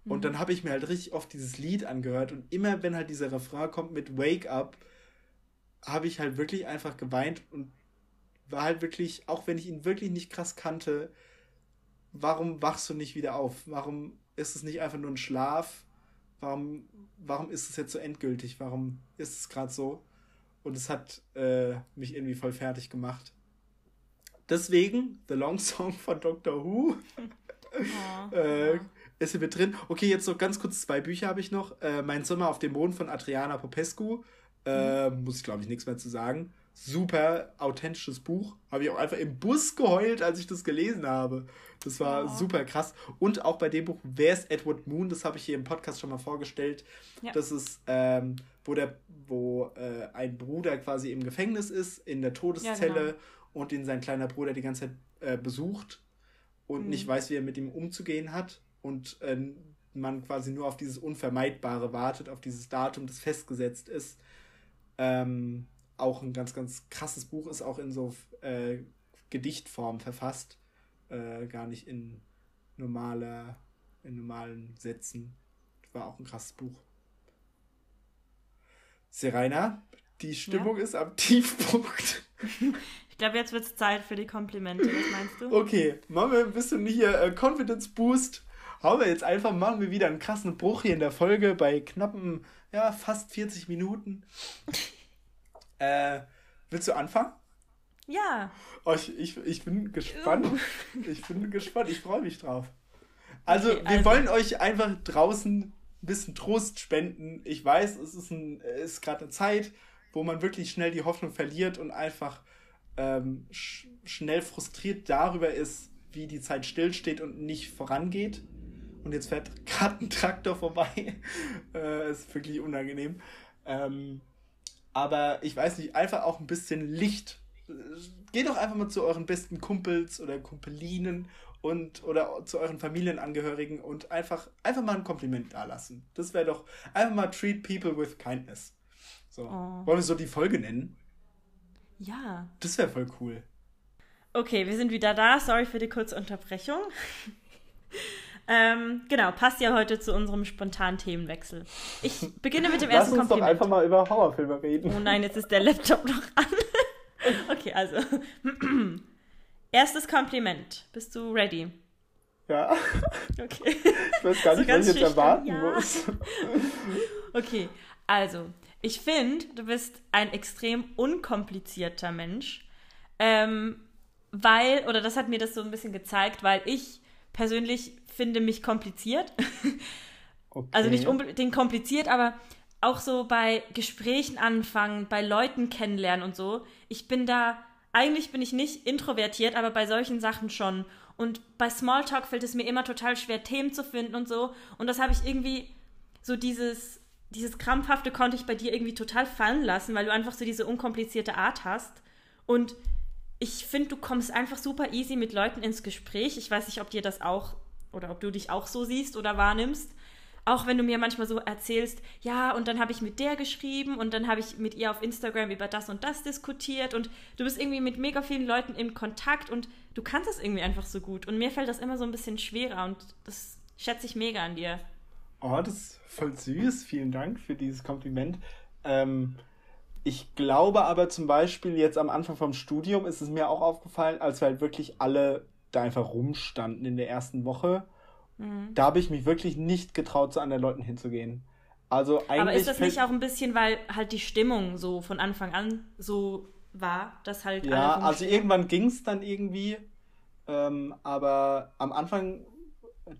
Und dann habe ich mir halt richtig oft dieses Lied angehört und immer wenn halt dieser Refrain kommt mit Wake Up, habe ich halt wirklich einfach geweint und war halt wirklich, auch wenn ich ihn wirklich nicht krass kannte, warum wachst du nicht wieder auf? Warum ist es nicht einfach nur ein Schlaf? Warum, warum ist es jetzt so endgültig? Warum ist es gerade so? Und es hat äh, mich irgendwie voll fertig gemacht. Deswegen, The Long Song von Doctor Who Oh. *laughs* äh, ist hier mit drin. Okay, jetzt noch ganz kurz zwei Bücher habe ich noch. Äh, mein Sommer auf dem Mond von Adriana Popescu. Äh, Muss ich, glaube ich, nichts mehr zu sagen. Super authentisches Buch. Habe ich auch einfach im Bus geheult, als ich das gelesen habe. Das war Oh. super krass. Und auch bei dem Buch Wer ist Edward Moon? Das habe ich hier im Podcast schon mal vorgestellt. Ja. Das ist, ähm, wo, der, wo äh, ein Bruder quasi im Gefängnis ist, in der Todeszelle Ja, genau. und ihn sein kleiner Bruder die ganze Zeit äh, besucht und Mhm. nicht weiß, wie er mit ihm umzugehen hat und ähm, man quasi nur auf dieses Unvermeidbare wartet, auf dieses Datum, das festgesetzt ist. Ähm, auch ein ganz, ganz krasses Buch, ist auch in so äh, Gedichtform verfasst, äh, gar nicht in normaler, in normalen Sätzen. War auch ein krasses Buch. Serena, die Stimmung ist am Tiefpunkt. *laughs* Ich glaube, jetzt wird es Zeit für die Komplimente. Was meinst du? Okay, machen wir ein bisschen hier äh, Confidence Boost. Hauen wir jetzt einfach, machen wir wieder einen krassen Bruch hier in der Folge bei knappen, ja, fast 40 Minuten. Äh, willst du anfangen? Ja. Oh, ich, ich, ich bin gespannt. *laughs* Ich bin gespannt. Ich freue mich drauf. Also, Okay, wir also- wollen euch einfach draußen ein bisschen Trost spenden. Ich weiß, es ist, ein, es ist gerade eine Zeit, wo man wirklich schnell die Hoffnung verliert und einfach ähm, sch schnell frustriert darüber ist, wie die Zeit stillsteht und nicht vorangeht. Und jetzt fährt *laughs* gerade ein Traktor vorbei. äh, ist wirklich unangenehm. Ähm, aber ich weiß nicht, einfach auch ein bisschen Licht. Geht doch einfach mal zu euren besten Kumpels oder Kumpelinen und oder zu euren Familienangehörigen und einfach, einfach mal ein Kompliment dalassen. Das wäre doch einfach mal treat people with kindness. So. Oh. Wollen wir so die Folge nennen? Ja. Das wäre voll cool. Okay, wir sind wieder da. Sorry für die kurze Unterbrechung. Ähm, genau, passt ja heute zu unserem spontanen Themenwechsel. Ich beginne mit dem ersten Kompliment. mal über Horrorfilme reden. Oh nein, jetzt ist der Laptop noch an. *laughs* okay, also. *clears throat* Erstes Kompliment. Bist du ready? Ja, Okay. ich weiß gar So nicht, ganz was ich jetzt erwarten ja. muss. Okay, also, ich finde, du bist ein extrem unkomplizierter Mensch. Ähm, weil, oder das hat mir das so ein bisschen gezeigt, weil ich persönlich finde mich kompliziert. *laughs* Okay. Also nicht unbedingt kompliziert, aber auch so bei Gesprächen anfangen, bei Leuten kennenlernen und so. Ich bin da, eigentlich bin ich nicht introvertiert, aber bei solchen Sachen schon. Und bei Smalltalk fällt es mir immer total schwer, Themen zu finden und so. Und das habe ich irgendwie so dieses, dieses Krampfhafte konnte ich bei dir irgendwie total fallen lassen, weil du einfach so diese unkomplizierte Art hast. Und ich finde, du kommst einfach super easy mit Leuten ins Gespräch. Ich weiß nicht, ob dir das auch oder ob du dich auch so siehst oder wahrnimmst. Auch wenn du mir manchmal so erzählst, ja, und dann habe ich mit der geschrieben und dann habe ich mit ihr auf Instagram über das und das diskutiert und du bist irgendwie mit mega vielen Leuten in Kontakt und du kannst das irgendwie einfach so gut. Und mir fällt das immer so ein bisschen schwerer und das schätze ich mega an dir. Oh, das ist voll süß. Vielen Dank für dieses Kompliment. Ähm, ich glaube aber zum Beispiel jetzt am Anfang vom Studium ist es mir auch aufgefallen, als wir halt wirklich alle da einfach rumstanden in der ersten Woche. Mhm. Da habe ich mich wirklich nicht getraut, zu anderen Leuten hinzugehen. Also eigentlich. Aber ist das nicht auch ein bisschen, weil halt die Stimmung so von Anfang an so war, dass halt. Ja, also irgendwann ging es dann irgendwie. Ähm, aber am Anfang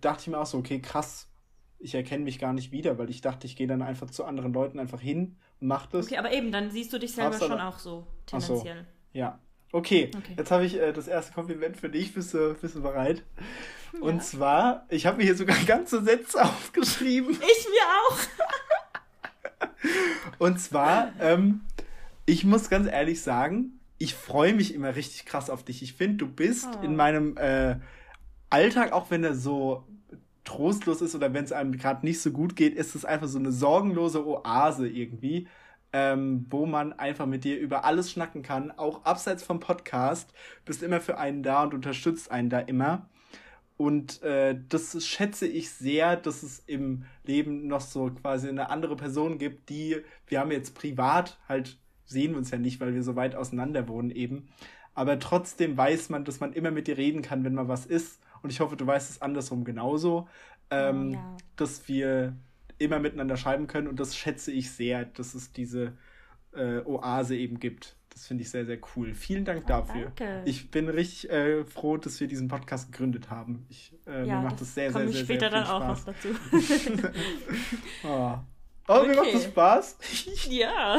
dachte ich mir auch so, okay, krass, ich erkenne mich gar nicht wieder, weil ich dachte, ich gehe dann einfach zu anderen Leuten einfach hin und mache das. Okay, aber eben, dann siehst du dich selber schon auch so, tendenziell. So, ja. Okay, okay. jetzt habe ich äh, das erste Kompliment für dich. Bist du, bist du bereit? Ja. Und zwar, ich habe mir hier sogar ganze Sätze *laughs* aufgeschrieben. Ich mir auch. *laughs* und zwar, ähm, ich muss ganz ehrlich sagen, ich freue mich immer richtig krass auf dich. Ich finde, du bist oh. in meinem äh, Alltag, auch wenn er so trostlos ist oder wenn es einem gerade nicht so gut geht, ist es einfach so eine sorgenlose Oase irgendwie, ähm, wo man einfach mit dir über alles schnacken kann, auch abseits vom Podcast. Bist immer für einen da und unterstützt einen da immer. Und äh, das schätze ich sehr, dass es im Leben noch so quasi eine andere Person gibt, die, wir haben jetzt privat halt, sehen wir uns ja nicht, weil wir so weit auseinander wohnen eben. Aber trotzdem weiß man, dass man immer mit dir reden kann, wenn mal was ist und ich hoffe, du weißt es andersrum genauso, ähm, ja. dass wir immer miteinander schreiben können und das schätze ich sehr, dass es diese äh, Oase eben gibt. Das finde ich sehr, sehr cool. Vielen Dank oh, dafür. Danke. Ich bin richtig äh, froh, dass wir diesen Podcast gegründet haben. Ich, äh, ja, mir macht das, das sehr, sehr, sehr, später sehr viel dann Spaß. auch noch dazu. *laughs* *laughs* oh. Oh, okay. mir macht das Spaß. *laughs* ja,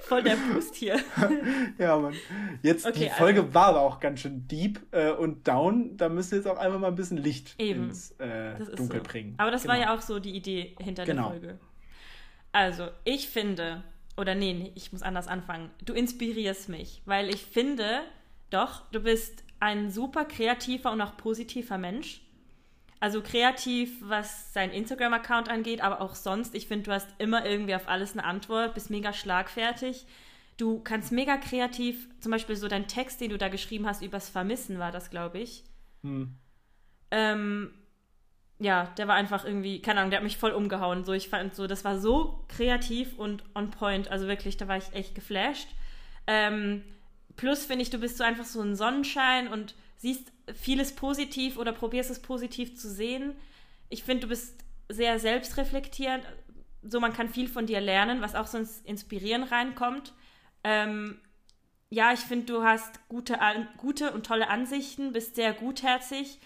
voll der Boost hier. *laughs* ja, Mann. Jetzt, okay, die Folge also. war aber auch ganz schön deep äh, und down. Da müsst ihr jetzt auch einmal mal ein bisschen Licht Eben. ins äh, Dunkel so. bringen. Aber das genau. war ja auch so die Idee hinter genau. der Folge. Also, ich finde, oder nee, ich muss anders anfangen. Du inspirierst mich, weil ich finde, doch, du bist ein super kreativer und auch positiver Mensch. Also kreativ, was sein Instagram-Account angeht, aber auch sonst. Ich finde, du hast immer irgendwie auf alles eine Antwort, bist mega schlagfertig. Du kannst mega kreativ, zum Beispiel so dein Text, den du da geschrieben hast, übers Vermissen war das, glaube ich. Hm. Ähm, ja, der war einfach irgendwie, keine Ahnung, der hat mich voll umgehauen. So, ich fand so, das war so kreativ und on point. Also wirklich, da war ich echt geflasht. Ähm, plus finde ich, du bist so einfach so ein Sonnenschein und siehst vieles positiv oder probierst es positiv zu sehen. Ich finde, du bist sehr selbstreflektierend. So, man kann viel von dir lernen, was auch so ins Inspirieren reinkommt. Ähm, ja, ich finde, du hast gute, gute und tolle Ansichten, bist sehr gutherzig,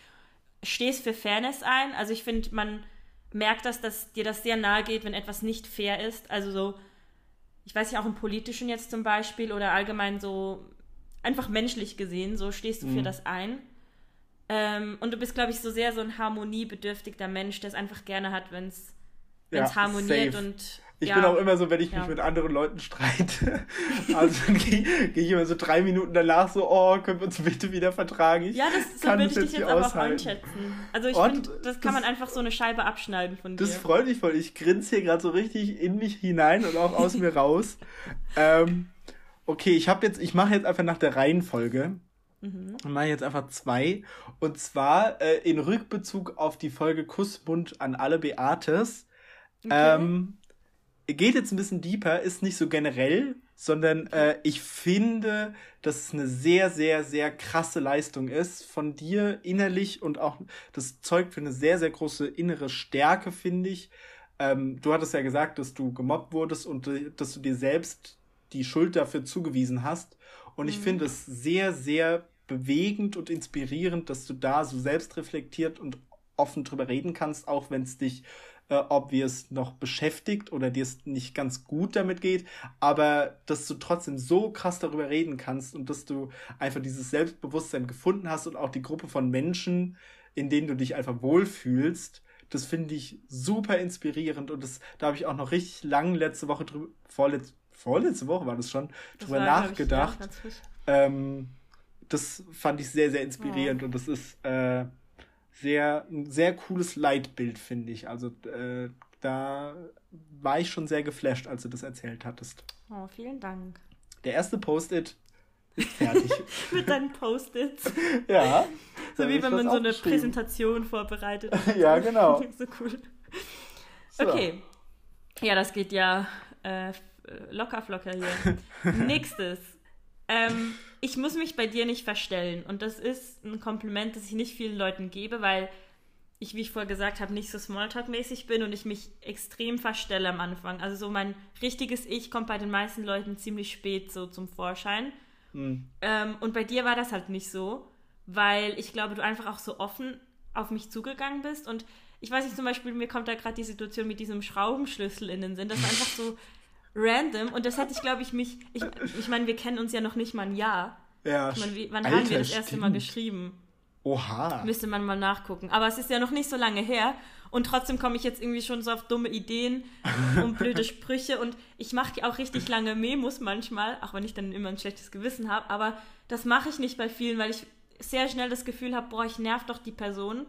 stehst für Fairness ein. Also ich finde, man merkt das, dass dir das sehr nahe geht, wenn etwas nicht fair ist. Also so, ich weiß ja auch im Politischen jetzt zum Beispiel oder allgemein so einfach menschlich gesehen, so stehst du für mhm. das ein. Ähm, und du bist, glaube ich, so sehr so ein harmoniebedürftiger Mensch, der es einfach gerne hat, wenn es ja, harmoniert safe. und. Ich ja, bin auch immer so, wenn ich ja. mich mit anderen Leuten streite. *laughs* also dann gehe geh ich immer so drei Minuten danach so, oh, können wir uns bitte wieder vertragen? Ich ja, das so würde ich dich jetzt aber auch einschätzen. Also ich finde, das kann das, man einfach so eine Scheibe abschneiden von dir. Das freut mich voll. Ich grinse hier gerade so richtig in mich hinein und auch aus mir raus. *laughs* Ähm, okay, ich habe jetzt, ich mache jetzt einfach nach der Reihenfolge. Mhm. Und mache jetzt einfach zwei. Und zwar äh, in Rückbezug auf die Folge Kussmund an alle Beates. Okay. Ähm, geht jetzt ein bisschen deeper, ist nicht so generell, sondern äh, ich finde, dass es eine sehr, sehr, sehr krasse Leistung ist von dir innerlich und auch das zeugt für eine sehr, sehr große innere Stärke, finde ich. Ähm, du hattest ja gesagt, dass du gemobbt wurdest und äh, dass du dir selbst die Schuld dafür zugewiesen hast. Und ich mhm. finde es sehr, sehr bewegend und inspirierend, dass du da so selbstreflektiert und offen drüber reden kannst, auch wenn es dich äh, obvious noch beschäftigt oder dir es nicht ganz gut damit geht, aber dass du trotzdem so krass darüber reden kannst und dass du einfach dieses Selbstbewusstsein gefunden hast und auch die Gruppe von Menschen, in denen du dich einfach wohlfühlst, Das finde ich super inspirierend und das, da habe ich auch noch richtig lang letzte Woche drüber, vorletz, vorletzte Woche war das schon, das drüber war, nachgedacht. Ich, ja, ähm, das fand ich sehr, sehr inspirierend oh. und das ist äh, sehr, ein sehr cooles Leitbild, finde ich. Also äh, da war ich schon sehr geflasht, als du das erzählt hattest. Oh, vielen Dank. Der erste Post-it ist fertig. *laughs* Mit deinen Post-its. *laughs* Ja. So wie wenn man so eine Präsentation vorbereitet. *laughs* ja, genau. so cool. So. Okay. Ja, das geht ja äh, locker flocker hier. *laughs* Nächstes. Ähm, ich muss mich bei dir nicht verstellen. Und das ist ein Kompliment, das ich nicht vielen Leuten gebe, weil ich, wie ich vorher gesagt habe, nicht so Smalltalk-mäßig bin und ich mich extrem verstelle am Anfang. Also so mein richtiges Ich kommt bei den meisten Leuten ziemlich spät so zum Vorschein. Mhm. Ähm, und bei dir war das halt nicht so, weil ich glaube, du einfach auch so offen auf mich zugegangen bist. Und ich weiß nicht, zum Beispiel, mir kommt da gerade die Situation mit diesem Schraubenschlüssel in den Sinn. Das ist einfach so *laughs* random. Und das hätte ich, glaube ich, mich. Ich, ich meine, wir kennen uns ja noch nicht mal ein Jahr. Ja. Ich meine, wie, wann Alter, haben wir das erste stimmt. Mal geschrieben? Oha. Müsste man mal nachgucken. Aber es ist ja noch nicht so lange her. Und trotzdem komme ich jetzt irgendwie schon so auf dumme Ideen *laughs* und blöde Sprüche. Und ich mache die auch richtig lange Memos manchmal, auch wenn ich dann immer ein schlechtes Gewissen habe. Aber das mache ich nicht bei vielen, weil ich sehr schnell das Gefühl habe, boah, ich nerv doch die Person.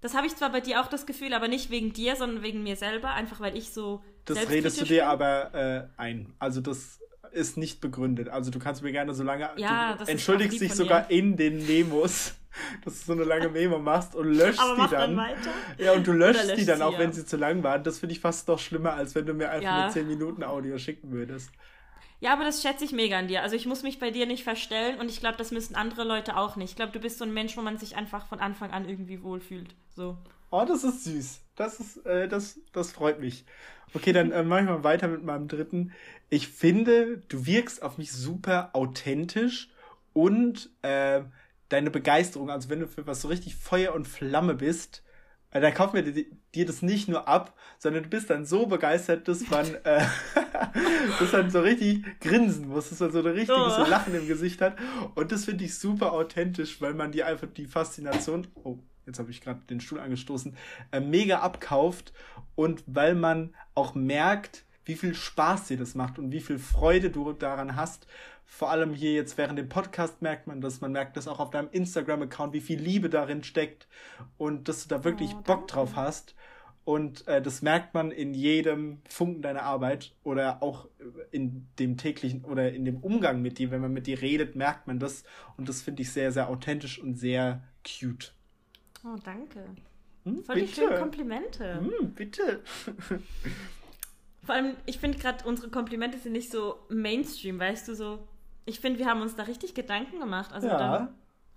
Das habe ich zwar bei dir auch das Gefühl, aber nicht wegen dir, sondern wegen mir selber, einfach weil ich so. Das redest du dir aber äh, ein. Also das ist nicht begründet. Also du kannst mir gerne so lange. Ja, du entschuldigst dich sogar in den Memos *laughs* dass du so eine lange Memo machst und löscht die dann. dann weiter? Ja, und du löschst, löscht die dann, sie, auch ja. wenn sie zu lang waren. Das finde ich fast noch schlimmer, als wenn du mir einfach ja. eine 10 Minuten Audio schicken würdest. Ja, aber das schätze ich mega an dir. Also ich muss mich bei dir nicht verstellen und ich glaube, das müssen andere Leute auch nicht. Ich glaube, du bist so ein Mensch, wo man sich einfach von Anfang an irgendwie wohlfühlt. So. Oh, das ist süß. Das ist, äh, das, das freut mich. Okay, dann äh, mache ich mal weiter mit meinem dritten. Ich finde, du wirkst auf mich super authentisch und äh, deine Begeisterung, also wenn du für was so richtig Feuer und Flamme bist, äh, dann kauft mir dir das nicht nur ab, sondern du bist dann so begeistert, dass man, *laughs* äh, *laughs* dass man so richtig grinsen muss, dass man so ein richtiges oh. Lachen im Gesicht hat. Und das finde ich super authentisch, weil man dir einfach die Faszination, oh, jetzt habe ich gerade den Stuhl angestoßen, äh, mega abkauft und weil man auch merkt, wie viel Spaß dir das macht und wie viel Freude du daran hast, vor allem hier jetzt während dem Podcast merkt man das. Man merkt das auch auf deinem Instagram-Account, wie viel Liebe darin steckt und dass du da wirklich oh, Bock drauf hast. Und äh, das merkt man in jedem Funken deiner Arbeit oder auch in dem täglichen oder in dem Umgang mit dir. Wenn man mit dir redet, merkt man das. Und das finde ich sehr, sehr authentisch und sehr cute. Oh, danke. Hm, Voll die schönen Komplimente. Hm, bitte. *laughs* Vor allem, ich finde gerade, unsere Komplimente sind nicht so Mainstream, weißt du, so ich finde, wir haben uns da richtig Gedanken gemacht. Also ja. da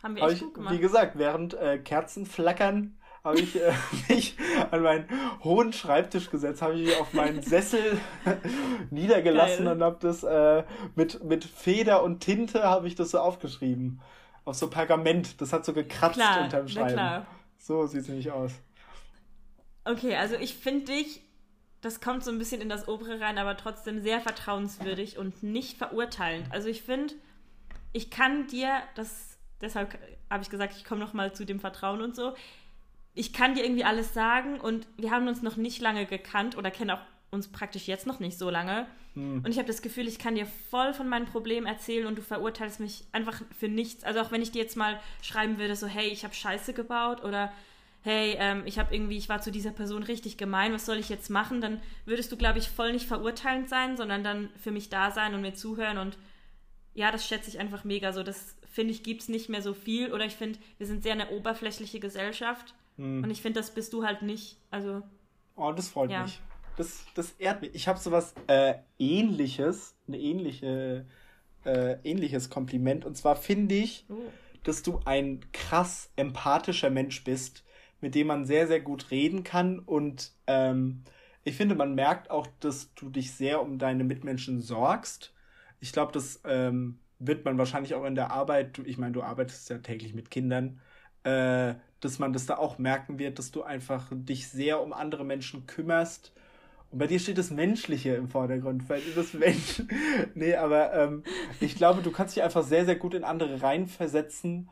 haben wir echt ich, gut gemacht. Wie gesagt, während äh, Kerzen flackern, habe ich äh, *laughs* mich an meinen hohen Schreibtisch gesetzt, habe ich mich auf meinen *laughs* Sessel niedergelassen Geil. und habe das äh, mit, mit Feder und Tinte habe ich das so aufgeschrieben. Auf so Pergament. Das hat so gekratzt klar, unterm Schreiben. Klar. So sieht es nämlich aus. Okay, also ich finde dich das kommt so ein bisschen in das obere rein, aber trotzdem sehr vertrauenswürdig und nicht verurteilend. Also ich finde, ich kann dir, das, deshalb habe ich gesagt, ich komme nochmal zu dem Vertrauen und so. Ich kann dir irgendwie alles sagen und wir haben uns noch nicht lange gekannt oder kennen auch uns praktisch jetzt noch nicht so lange. Hm. Und ich habe das Gefühl, ich kann dir voll von meinen Problemen erzählen und du verurteilst mich einfach für nichts. Also auch wenn ich dir jetzt mal schreiben würde, so hey, ich habe Scheiße gebaut oder hey, ähm, ich habe irgendwie, ich war zu dieser Person richtig gemein, was soll ich jetzt machen? Dann würdest du, glaube ich, voll nicht verurteilend sein, sondern dann für mich da sein und mir zuhören und ja, das schätze ich einfach mega so. Das finde ich, gibt es nicht mehr so viel oder ich finde, wir sind sehr eine oberflächliche Gesellschaft hm. und ich finde, das bist du halt nicht. Also. Oh, das freut ja. mich. Das, das ehrt mich. Ich habe sowas äh, ähnliches, eine ähnliche, äh, ähnliches Kompliment und zwar finde ich, oh. dass du ein krass empathischer Mensch bist mit dem man sehr, sehr gut reden kann. Und ähm, ich finde, man merkt auch, dass du dich sehr um deine Mitmenschen sorgst. Ich glaube, das ähm, wird man wahrscheinlich auch in der Arbeit, ich meine, du arbeitest ja täglich mit Kindern, äh, dass man das da auch merken wird, dass du einfach dich sehr um andere Menschen kümmerst. Und bei dir steht das Menschliche im Vordergrund, weil du das Mensch. *laughs* nee, aber ähm, ich glaube, du kannst dich einfach sehr, sehr gut in andere reinversetzen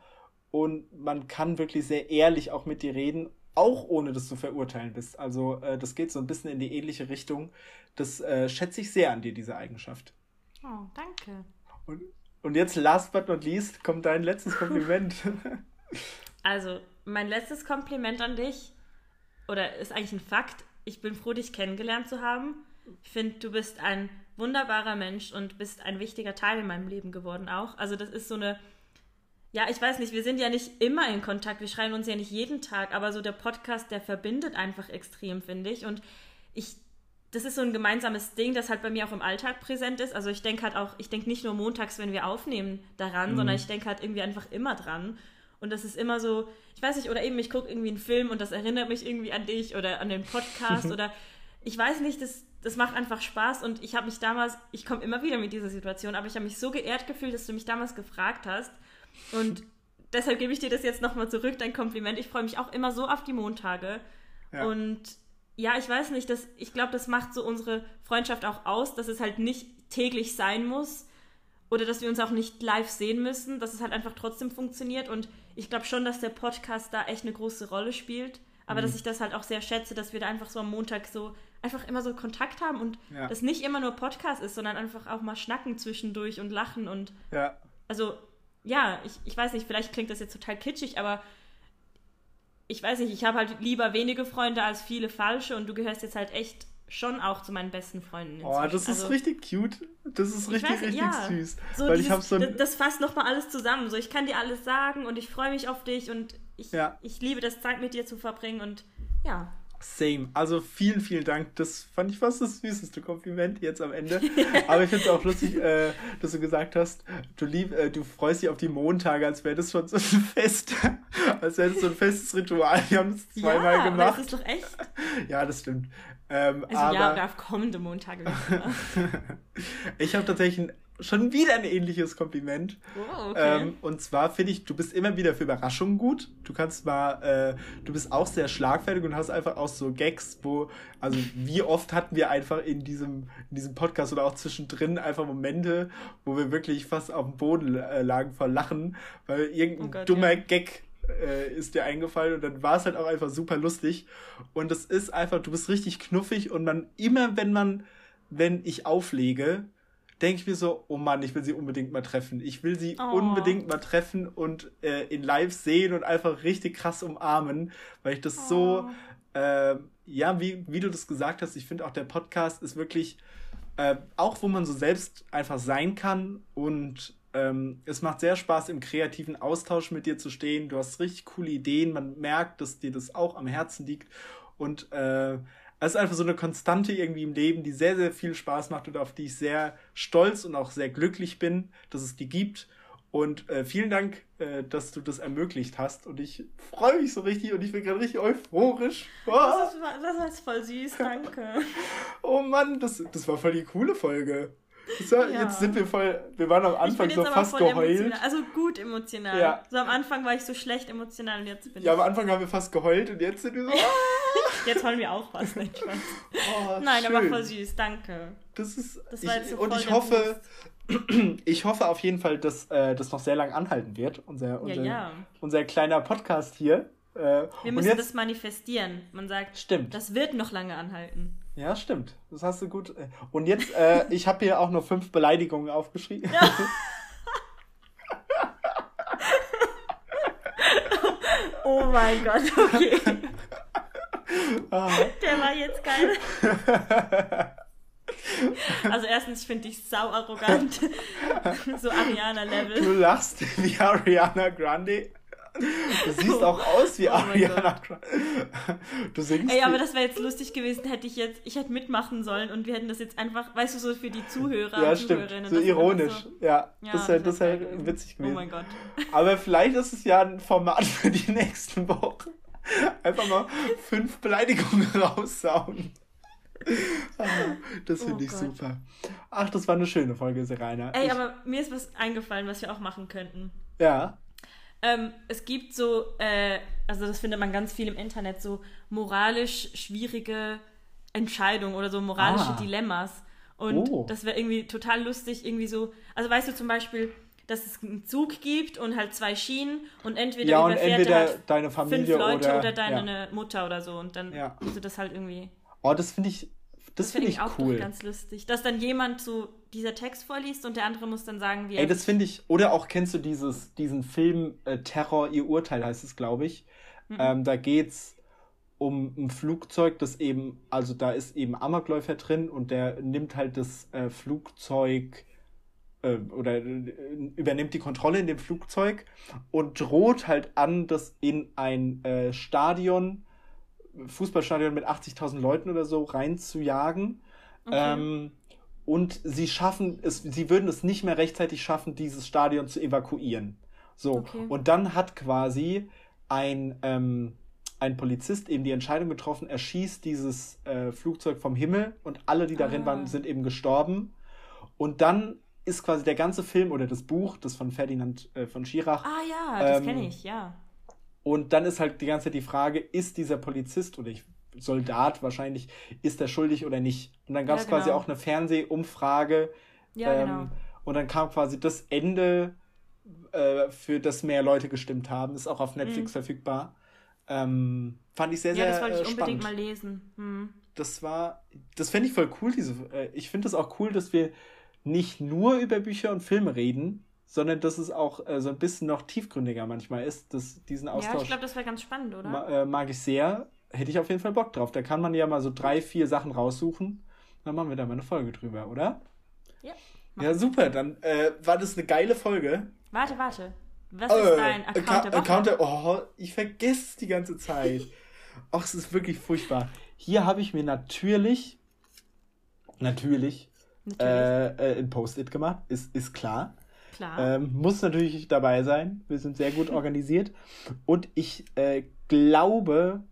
und man kann wirklich sehr ehrlich auch mit dir reden. auch ohne das zu verurteilen bist. Also äh, das geht so ein bisschen in die ähnliche Richtung. Das äh, schätze ich sehr an dir, diese Eigenschaft. Oh, danke. Und, und jetzt, last but not least, kommt dein letztes Kompliment. *laughs* also, mein letztes Kompliment an dich, oder ist eigentlich ein Fakt, ich bin froh, dich kennengelernt zu haben. Ich finde, du bist ein wunderbarer Mensch und bist ein wichtiger Teil in meinem Leben geworden auch. Also das ist so eine, ja, ich weiß nicht, wir sind ja nicht immer in Kontakt, wir schreiben uns ja nicht jeden Tag, aber so der Podcast, der verbindet einfach extrem, finde ich. Und ich, das ist so ein gemeinsames Ding, das halt bei mir auch im Alltag präsent ist. Also ich denke halt auch, ich denke nicht nur montags, wenn wir aufnehmen, daran, mhm. sondern ich denke halt irgendwie einfach immer dran. Und das ist immer so, ich weiß nicht, oder eben ich gucke irgendwie einen Film und das erinnert mich irgendwie an dich oder an den Podcast *laughs* oder ich weiß nicht, das, das macht einfach Spaß und ich habe mich damals, ich komme immer wieder mit dieser Situation, aber ich habe mich so geehrt gefühlt, dass du mich damals gefragt hast und *laughs* deshalb gebe ich dir das jetzt nochmal zurück, dein Kompliment. Ich freue mich auch immer so auf die Montage ja. und ja, ich weiß nicht, das, ich glaube, das macht so unsere Freundschaft auch aus, dass es halt nicht täglich sein muss oder dass wir uns auch nicht live sehen müssen, dass es halt einfach trotzdem funktioniert und ich glaube schon, dass der Podcast da echt eine große Rolle spielt. Aber mhm. dass ich das halt auch sehr schätze, dass wir da einfach so am Montag so einfach immer so Kontakt haben und ja. das nicht immer nur Podcast ist, sondern einfach auch mal schnacken zwischendurch und lachen und ja. also ja, ich, ich weiß nicht, vielleicht klingt das jetzt total kitschig, aber ich weiß nicht, ich habe halt lieber wenige Freunde als viele falsche und du gehörst jetzt halt echt schon auch zu meinen besten Freunden. Inzwischen. Oh, das ist also, richtig cute. Das ist richtig, weiß, richtig ja. süß. So weil dieses, ich so ein... das fasst nochmal alles zusammen. So, ich kann dir alles sagen und ich freue mich auf dich und ich, ja. ich liebe das Zeit mit dir zu verbringen und ja. Same. Also vielen, vielen Dank. Das fand ich fast das süßeste Kompliment jetzt am Ende. *laughs* Aber ich finde es auch lustig, äh, dass du gesagt hast, du, lieb, äh, du freust dich auf die Montage, als wäre das schon so ein Fest. *laughs* als wäre das so ein festes Ritual. Wir haben es zweimal ja, gemacht. Das ist doch echt. Ja, das stimmt. Ähm, also aber, ja, auf kommende Montage. *laughs* ich habe tatsächlich ein schon wieder ein ähnliches Kompliment. Oh, okay. ähm, und zwar finde ich, du bist immer wieder für Überraschungen gut. Du kannst mal, äh, du bist auch sehr schlagfertig und hast einfach auch so Gags, wo, also wie oft hatten wir einfach in diesem, in diesem Podcast oder auch zwischendrin einfach Momente, wo wir wirklich fast auf dem Boden äh, lagen vor Lachen, weil irgendein oh Gott, dummer ja. Gag äh, ist dir eingefallen und dann war es halt auch einfach super lustig. Und es ist einfach, du bist richtig knuffig und man, immer wenn man, wenn ich auflege, denke ich mir so, oh Mann, ich will sie unbedingt mal treffen. Ich will sie oh. unbedingt mal treffen und äh, in live sehen und einfach richtig krass umarmen, weil ich das oh. so, äh, ja, wie, wie du das gesagt hast, ich finde auch der Podcast ist wirklich äh, auch, wo man so selbst einfach sein kann und ähm, es macht sehr Spaß, im kreativen Austausch mit dir zu stehen. Du hast richtig coole Ideen, man merkt, dass dir das auch am Herzen liegt und es ist einfach so eine Konstante irgendwie im Leben, die sehr, sehr viel Spaß macht und auf die ich sehr stolz und auch sehr glücklich bin, dass es die gibt. Und äh, vielen Dank, äh, dass du das ermöglicht hast. Und ich freue mich so richtig und ich bin gerade richtig euphorisch. Oh. Das, war, das war voll süß, danke. *laughs* oh Mann, das, das war voll die coole Folge. War, ja. Jetzt sind wir voll, wir waren am Anfang so fast geheult. Emotional. Also gut emotional. Ja. So am Anfang war ich so schlecht emotional und jetzt bin ich. Ja, am Anfang haben wir fast geheult und jetzt sind wir so. *laughs* jetzt wollen wir auch was, nicht Spaß. Oh, Nein, schön. aber voll süß, danke. Das ist. Das war ich, jetzt so und ich hoffe, *clears throat* ich hoffe auf jeden Fall, dass äh, das noch sehr lang anhalten wird, unser, unser, ja, ja. unser kleiner Podcast hier. Äh, wir müssen jetzt, das manifestieren. Man sagt, stimmt. das wird noch lange anhalten. Ja, stimmt. Das hast du gut. Äh, und jetzt, äh, *laughs* ich habe hier auch noch fünf Beleidigungen aufgeschrieben. Ja. *laughs* *laughs* oh mein Gott, okay. Ah. Der war jetzt geil. *laughs* Also erstens finde ich sau arrogant. so Ariana-Level. Du lachst wie Ariana Grande. Du siehst auch aus wie oh Ariana Grande. Du singst. Ey, aber das wäre jetzt lustig gewesen, hätte ich jetzt, ich hätte mitmachen sollen und wir hätten das jetzt einfach, weißt du, so für die Zuhörer ja, stimmt. So ironisch. So, ja, ja, das wäre das wär witzig gewesen. Oh mein Gott. Aber vielleicht ist es ja ein Format für die nächsten Wochen. Einfach mal fünf Beleidigungen *laughs* raussauen. Das finde oh ich Gott. super. Ach, das war eine schöne Folge, Serena. Ey, ich, aber mir ist was eingefallen, was wir auch machen könnten. Ja. Ähm, es gibt so, äh, also das findet man ganz viel im Internet, so moralisch schwierige Entscheidungen oder so moralische ah. Dilemmas. Und oh. das wäre irgendwie total lustig, irgendwie so, also weißt du zum Beispiel, dass es einen Zug gibt und halt zwei Schienen und entweder Ja, und überfährt er entweder halt deine Familie fünf Leute oder- oder, deine ja. Mutter oder so und dann Ja. musst du das halt irgendwie. Oh, das finde ich, das finde ich auch cool. ganz lustig, dass dann jemand so dieser Text vorliest und der andere muss dann sagen, wie Ey, er das finde ich, oder auch kennst du dieses, diesen Film äh, Terror, ihr Urteil heißt es, glaube ich. Mhm. Ähm, da geht's um ein Flugzeug, das eben, also da ist eben Amokläufer drin und der nimmt halt das äh, Flugzeug äh, oder äh, übernimmt die Kontrolle in dem Flugzeug und droht halt an, das in ein äh, Stadion, Fußballstadion mit 80.000 Leuten oder so reinzujagen. Okay. Ähm, und sie schaffen es, sie würden es nicht mehr rechtzeitig schaffen, dieses Stadion zu evakuieren. So, Okay. und dann hat quasi ein, ähm, ein Polizist eben die Entscheidung getroffen, er schießt dieses äh, Flugzeug vom Himmel und alle, die darin Ah. waren, sind eben gestorben. Und dann ist quasi der ganze Film oder das Buch, das von Ferdinand äh, von Schirach, Ah ja, das Ähm, kenne ich, ja. und dann ist halt die ganze Zeit die Frage, ist dieser Polizist oder ich, Soldat wahrscheinlich, ist er schuldig oder nicht? Und dann gab es Ja, quasi genau. auch eine Fernsehumfrage. Ja, ähm, genau. Und dann kam quasi das Ende, äh, für das mehr Leute gestimmt haben. Ist auch auf Netflix verfügbar. Ähm, fand ich sehr, Mhm. Ja, sehr das wollte ich äh, unbedingt spannend. mal lesen. Hm. Das war, das fände ich voll cool. Diese, äh, ich finde es auch cool, dass wir nicht nur über Bücher und Filme reden, sondern dass es auch äh, so ein bisschen noch tiefgründiger manchmal ist, dass diesen Ja, Austausch ich glaube, das wäre ganz spannend, oder? Ma äh, mag ich sehr. Hätte ich auf jeden Fall Bock drauf. Da kann man ja mal so drei, vier Sachen raussuchen. Dann machen wir da mal eine Folge drüber, oder? Ja. Ja, super. Dann äh, war das eine geile Folge. Warte, warte. Was Äh, ist dein Account Acca- der Woche? Account der, oh, ich vergesse es die ganze Zeit. *laughs* Ach, es ist wirklich furchtbar. Hier habe ich mir natürlich, Natürlich, äh, äh, ein Post-it gemacht. Ist, ist klar. klar. Ähm, muss natürlich dabei sein. Wir sind sehr gut organisiert. Und ich äh, glaube,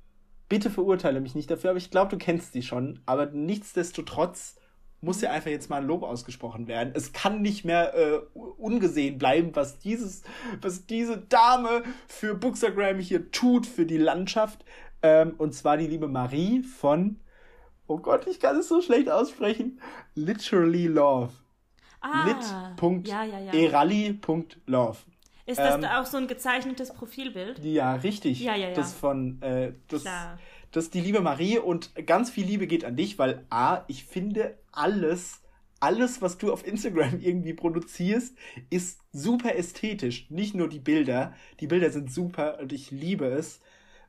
bitte verurteile mich nicht dafür, aber ich glaube, du kennst die schon. Aber nichtsdestotrotz muss ja einfach jetzt mal ein Lob ausgesprochen werden. Es kann nicht mehr äh, ungesehen bleiben, was dieses, was diese Dame für Bookstagram hier tut für die Landschaft. Ähm, und zwar die liebe Marie von, oh Gott, ich kann es so schlecht aussprechen, Literally Love ah, lit. ja, ja, ja. Ist das ähm, da auch so ein gezeichnetes Profilbild? Ja, richtig. Ja, ja, ja. Das von, äh, das, Klar. das ist die liebe Marie und ganz viel Liebe geht an dich, weil A, ich finde alles, alles, was du auf Instagram *laughs* irgendwie produzierst, ist super ästhetisch. Nicht nur die Bilder. Die Bilder sind super und ich liebe es.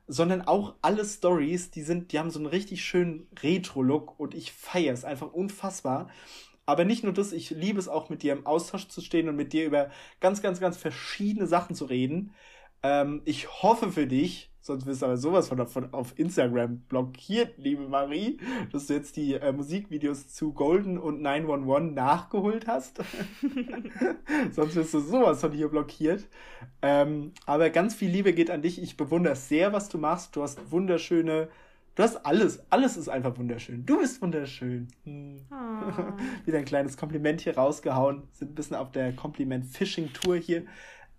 Sondern auch alle Stories, die sind, die haben so einen richtig schönen Retro-Look und ich feiere es einfach unfassbar. Aber nicht nur das, ich liebe es auch mit dir im Austausch zu stehen und mit dir über ganz, ganz, ganz verschiedene Sachen zu reden. Ähm, ich hoffe für dich, sonst wirst du aber sowas von, von auf Instagram blockiert, liebe Marie, dass du jetzt die äh, Musikvideos zu Golden und 911 nachgeholt hast. *laughs* sonst wirst du sowas von hier blockiert. Ähm, aber ganz viel Liebe geht an dich. Ich bewundere sehr, was du machst. Du hast wunderschöne. Du hast alles. Alles ist einfach wunderschön. Du bist wunderschön. Hm. Oh. *laughs* Wieder ein kleines Kompliment hier rausgehauen. Sind ein bisschen auf der Kompliment-Fishing-Tour hier.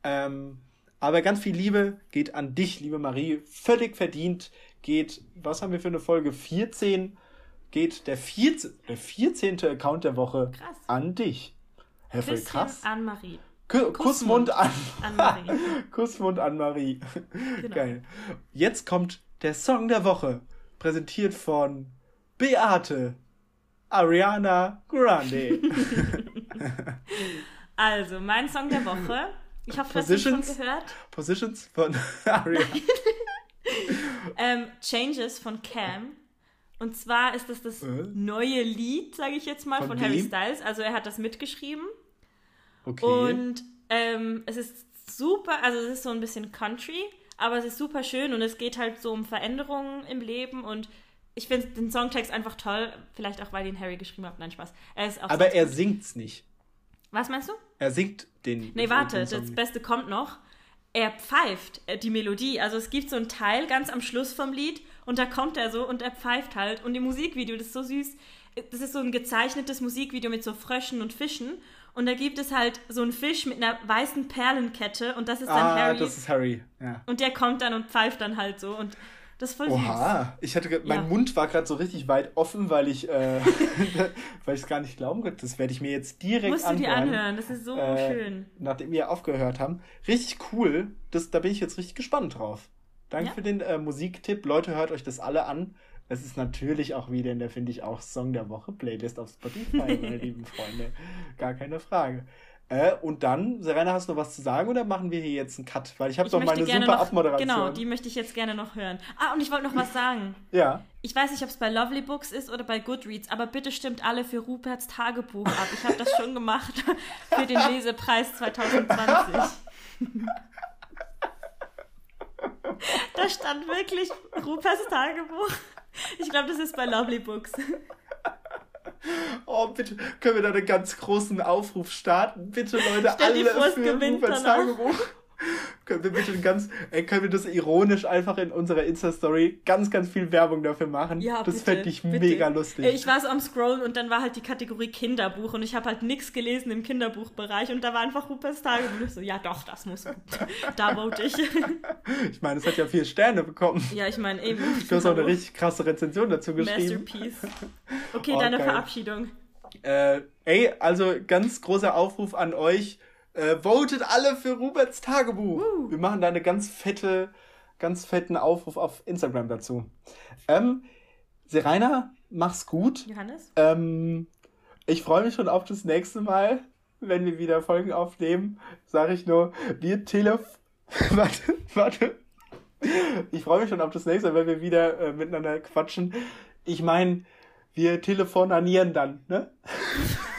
Ähm, aber ganz viel Liebe geht an dich, liebe Marie. Völlig verdient geht, was haben wir für eine Folge? 14 geht der 14. Der 14. Account der Woche Krass. an dich. Christian krass. Anne-Marie. Ku- Kussmund an. Anne-Marie. *laughs* Kussmund an Marie. Genau. Geil. Jetzt kommt der Song der Woche. Präsentiert von Beate Ariana Grande. *laughs* Also, mein Song der Woche. *laughs* Ich hoffe, das hast du schon Positions? gehört. Positions von *laughs* Ariana. *laughs* Ähm, Changes von Cam. Und zwar ist das das Äh? neue Lied, sage ich jetzt mal, Von von, Harry? Styles. Also er hat das mitgeschrieben. Okay. Und ähm, es ist super, also es ist so ein bisschen Country, aber es ist super schön und es geht halt so um Veränderungen im Leben und ich finde den Songtext einfach toll. Vielleicht auch, weil ihn Harry geschrieben hat. Nein, Spaß. Er ist auch Aber er gut. singt's nicht. Was meinst du? Er singt den. Nee, warte, den das. Beste kommt noch. Er pfeift äh, die Melodie. Also es gibt so einen Teil ganz am Schluss vom Lied und da kommt er so und er pfeift halt. Und im Musikvideo, das ist so süß. Das ist so ein gezeichnetes Musikvideo mit so Fröschen und Fischen. Und da gibt es halt so einen Fisch mit einer weißen Perlenkette und das ist dann Ah, Harry. das ist Harry. Ja. und der kommt dann und pfeift dann halt so. Und Das ist voll Oha, süß. ich hatte, mein Ja. Mund war gerade so richtig weit offen, weil ich, äh, *laughs* weil ich es gar nicht glauben konnte. Das werde ich mir jetzt direkt Musst du anhören. dir anhören, das ist so äh, schön. Nachdem wir aufgehört haben. Richtig cool. Das, da bin ich jetzt richtig gespannt drauf. Danke Ja. für den äh, Musiktipp. Leute, hört euch das alle an. Es ist natürlich auch wieder in der, finde ich, auch Song der Woche Playlist auf Spotify, meine *laughs* lieben Freunde. Gar keine Frage. Äh, und dann, Serena, hast du noch was zu sagen oder machen wir hier jetzt einen Cut? Weil ich habe doch meine super noch, Abmoderation. genau, die möchte ich jetzt gerne noch hören. Ah, und ich wollte noch was sagen. ja. Ich weiß nicht, ob es bei Lovely Books ist oder bei Goodreads, aber bitte stimmt alle für Ruperts Tagebuch ab. Ich habe das schon gemacht *laughs* für den Lesepreis 2020. Da stand wirklich Ruperts Tagebuch. Ich glaube, das ist bei Lovely Books. Oh, bitte, können wir da einen ganz großen Aufruf starten? Bitte, Leute, Stell alle vor, für danach. Tagebuch. Können wir bitte ganz, ey, können wir das ironisch einfach in unserer Insta-Story ganz, ganz viel Werbung dafür machen? Ja, das fände ich bitte. mega lustig. Ich war so am Scrollen und dann war halt die Kategorie Kinderbuch und ich habe halt nichts gelesen im Kinderbuchbereich und da war einfach Ruperts Tagebuch. Und ich so, ja doch, das muss. *laughs* Da vote ich. Ich meine, es hat ja vier Sterne bekommen. Ja, ich meine eben. Du hast auch eine richtig krasse Rezension dazu geschrieben. Masterpiece. Okay, *laughs* Oh, deine geil. Verabschiedung. Äh, ey, also ganz großer Aufruf an euch. Äh, votet alle für Ruperts Tagebuch. Wir machen da eine ganz fette, ganz fetten Aufruf auf Instagram dazu. Ähm, Serena, mach's gut. Johannes? Ähm, ich freue mich schon auf das nächste Mal, wenn wir wieder Folgen aufnehmen. Sage ich nur, wir telef... *laughs* warte, warte. Ich freue mich schon auf das nächste Mal, wenn wir wieder äh, miteinander quatschen. Ich meine, wir telefonanieren dann, ne? *laughs*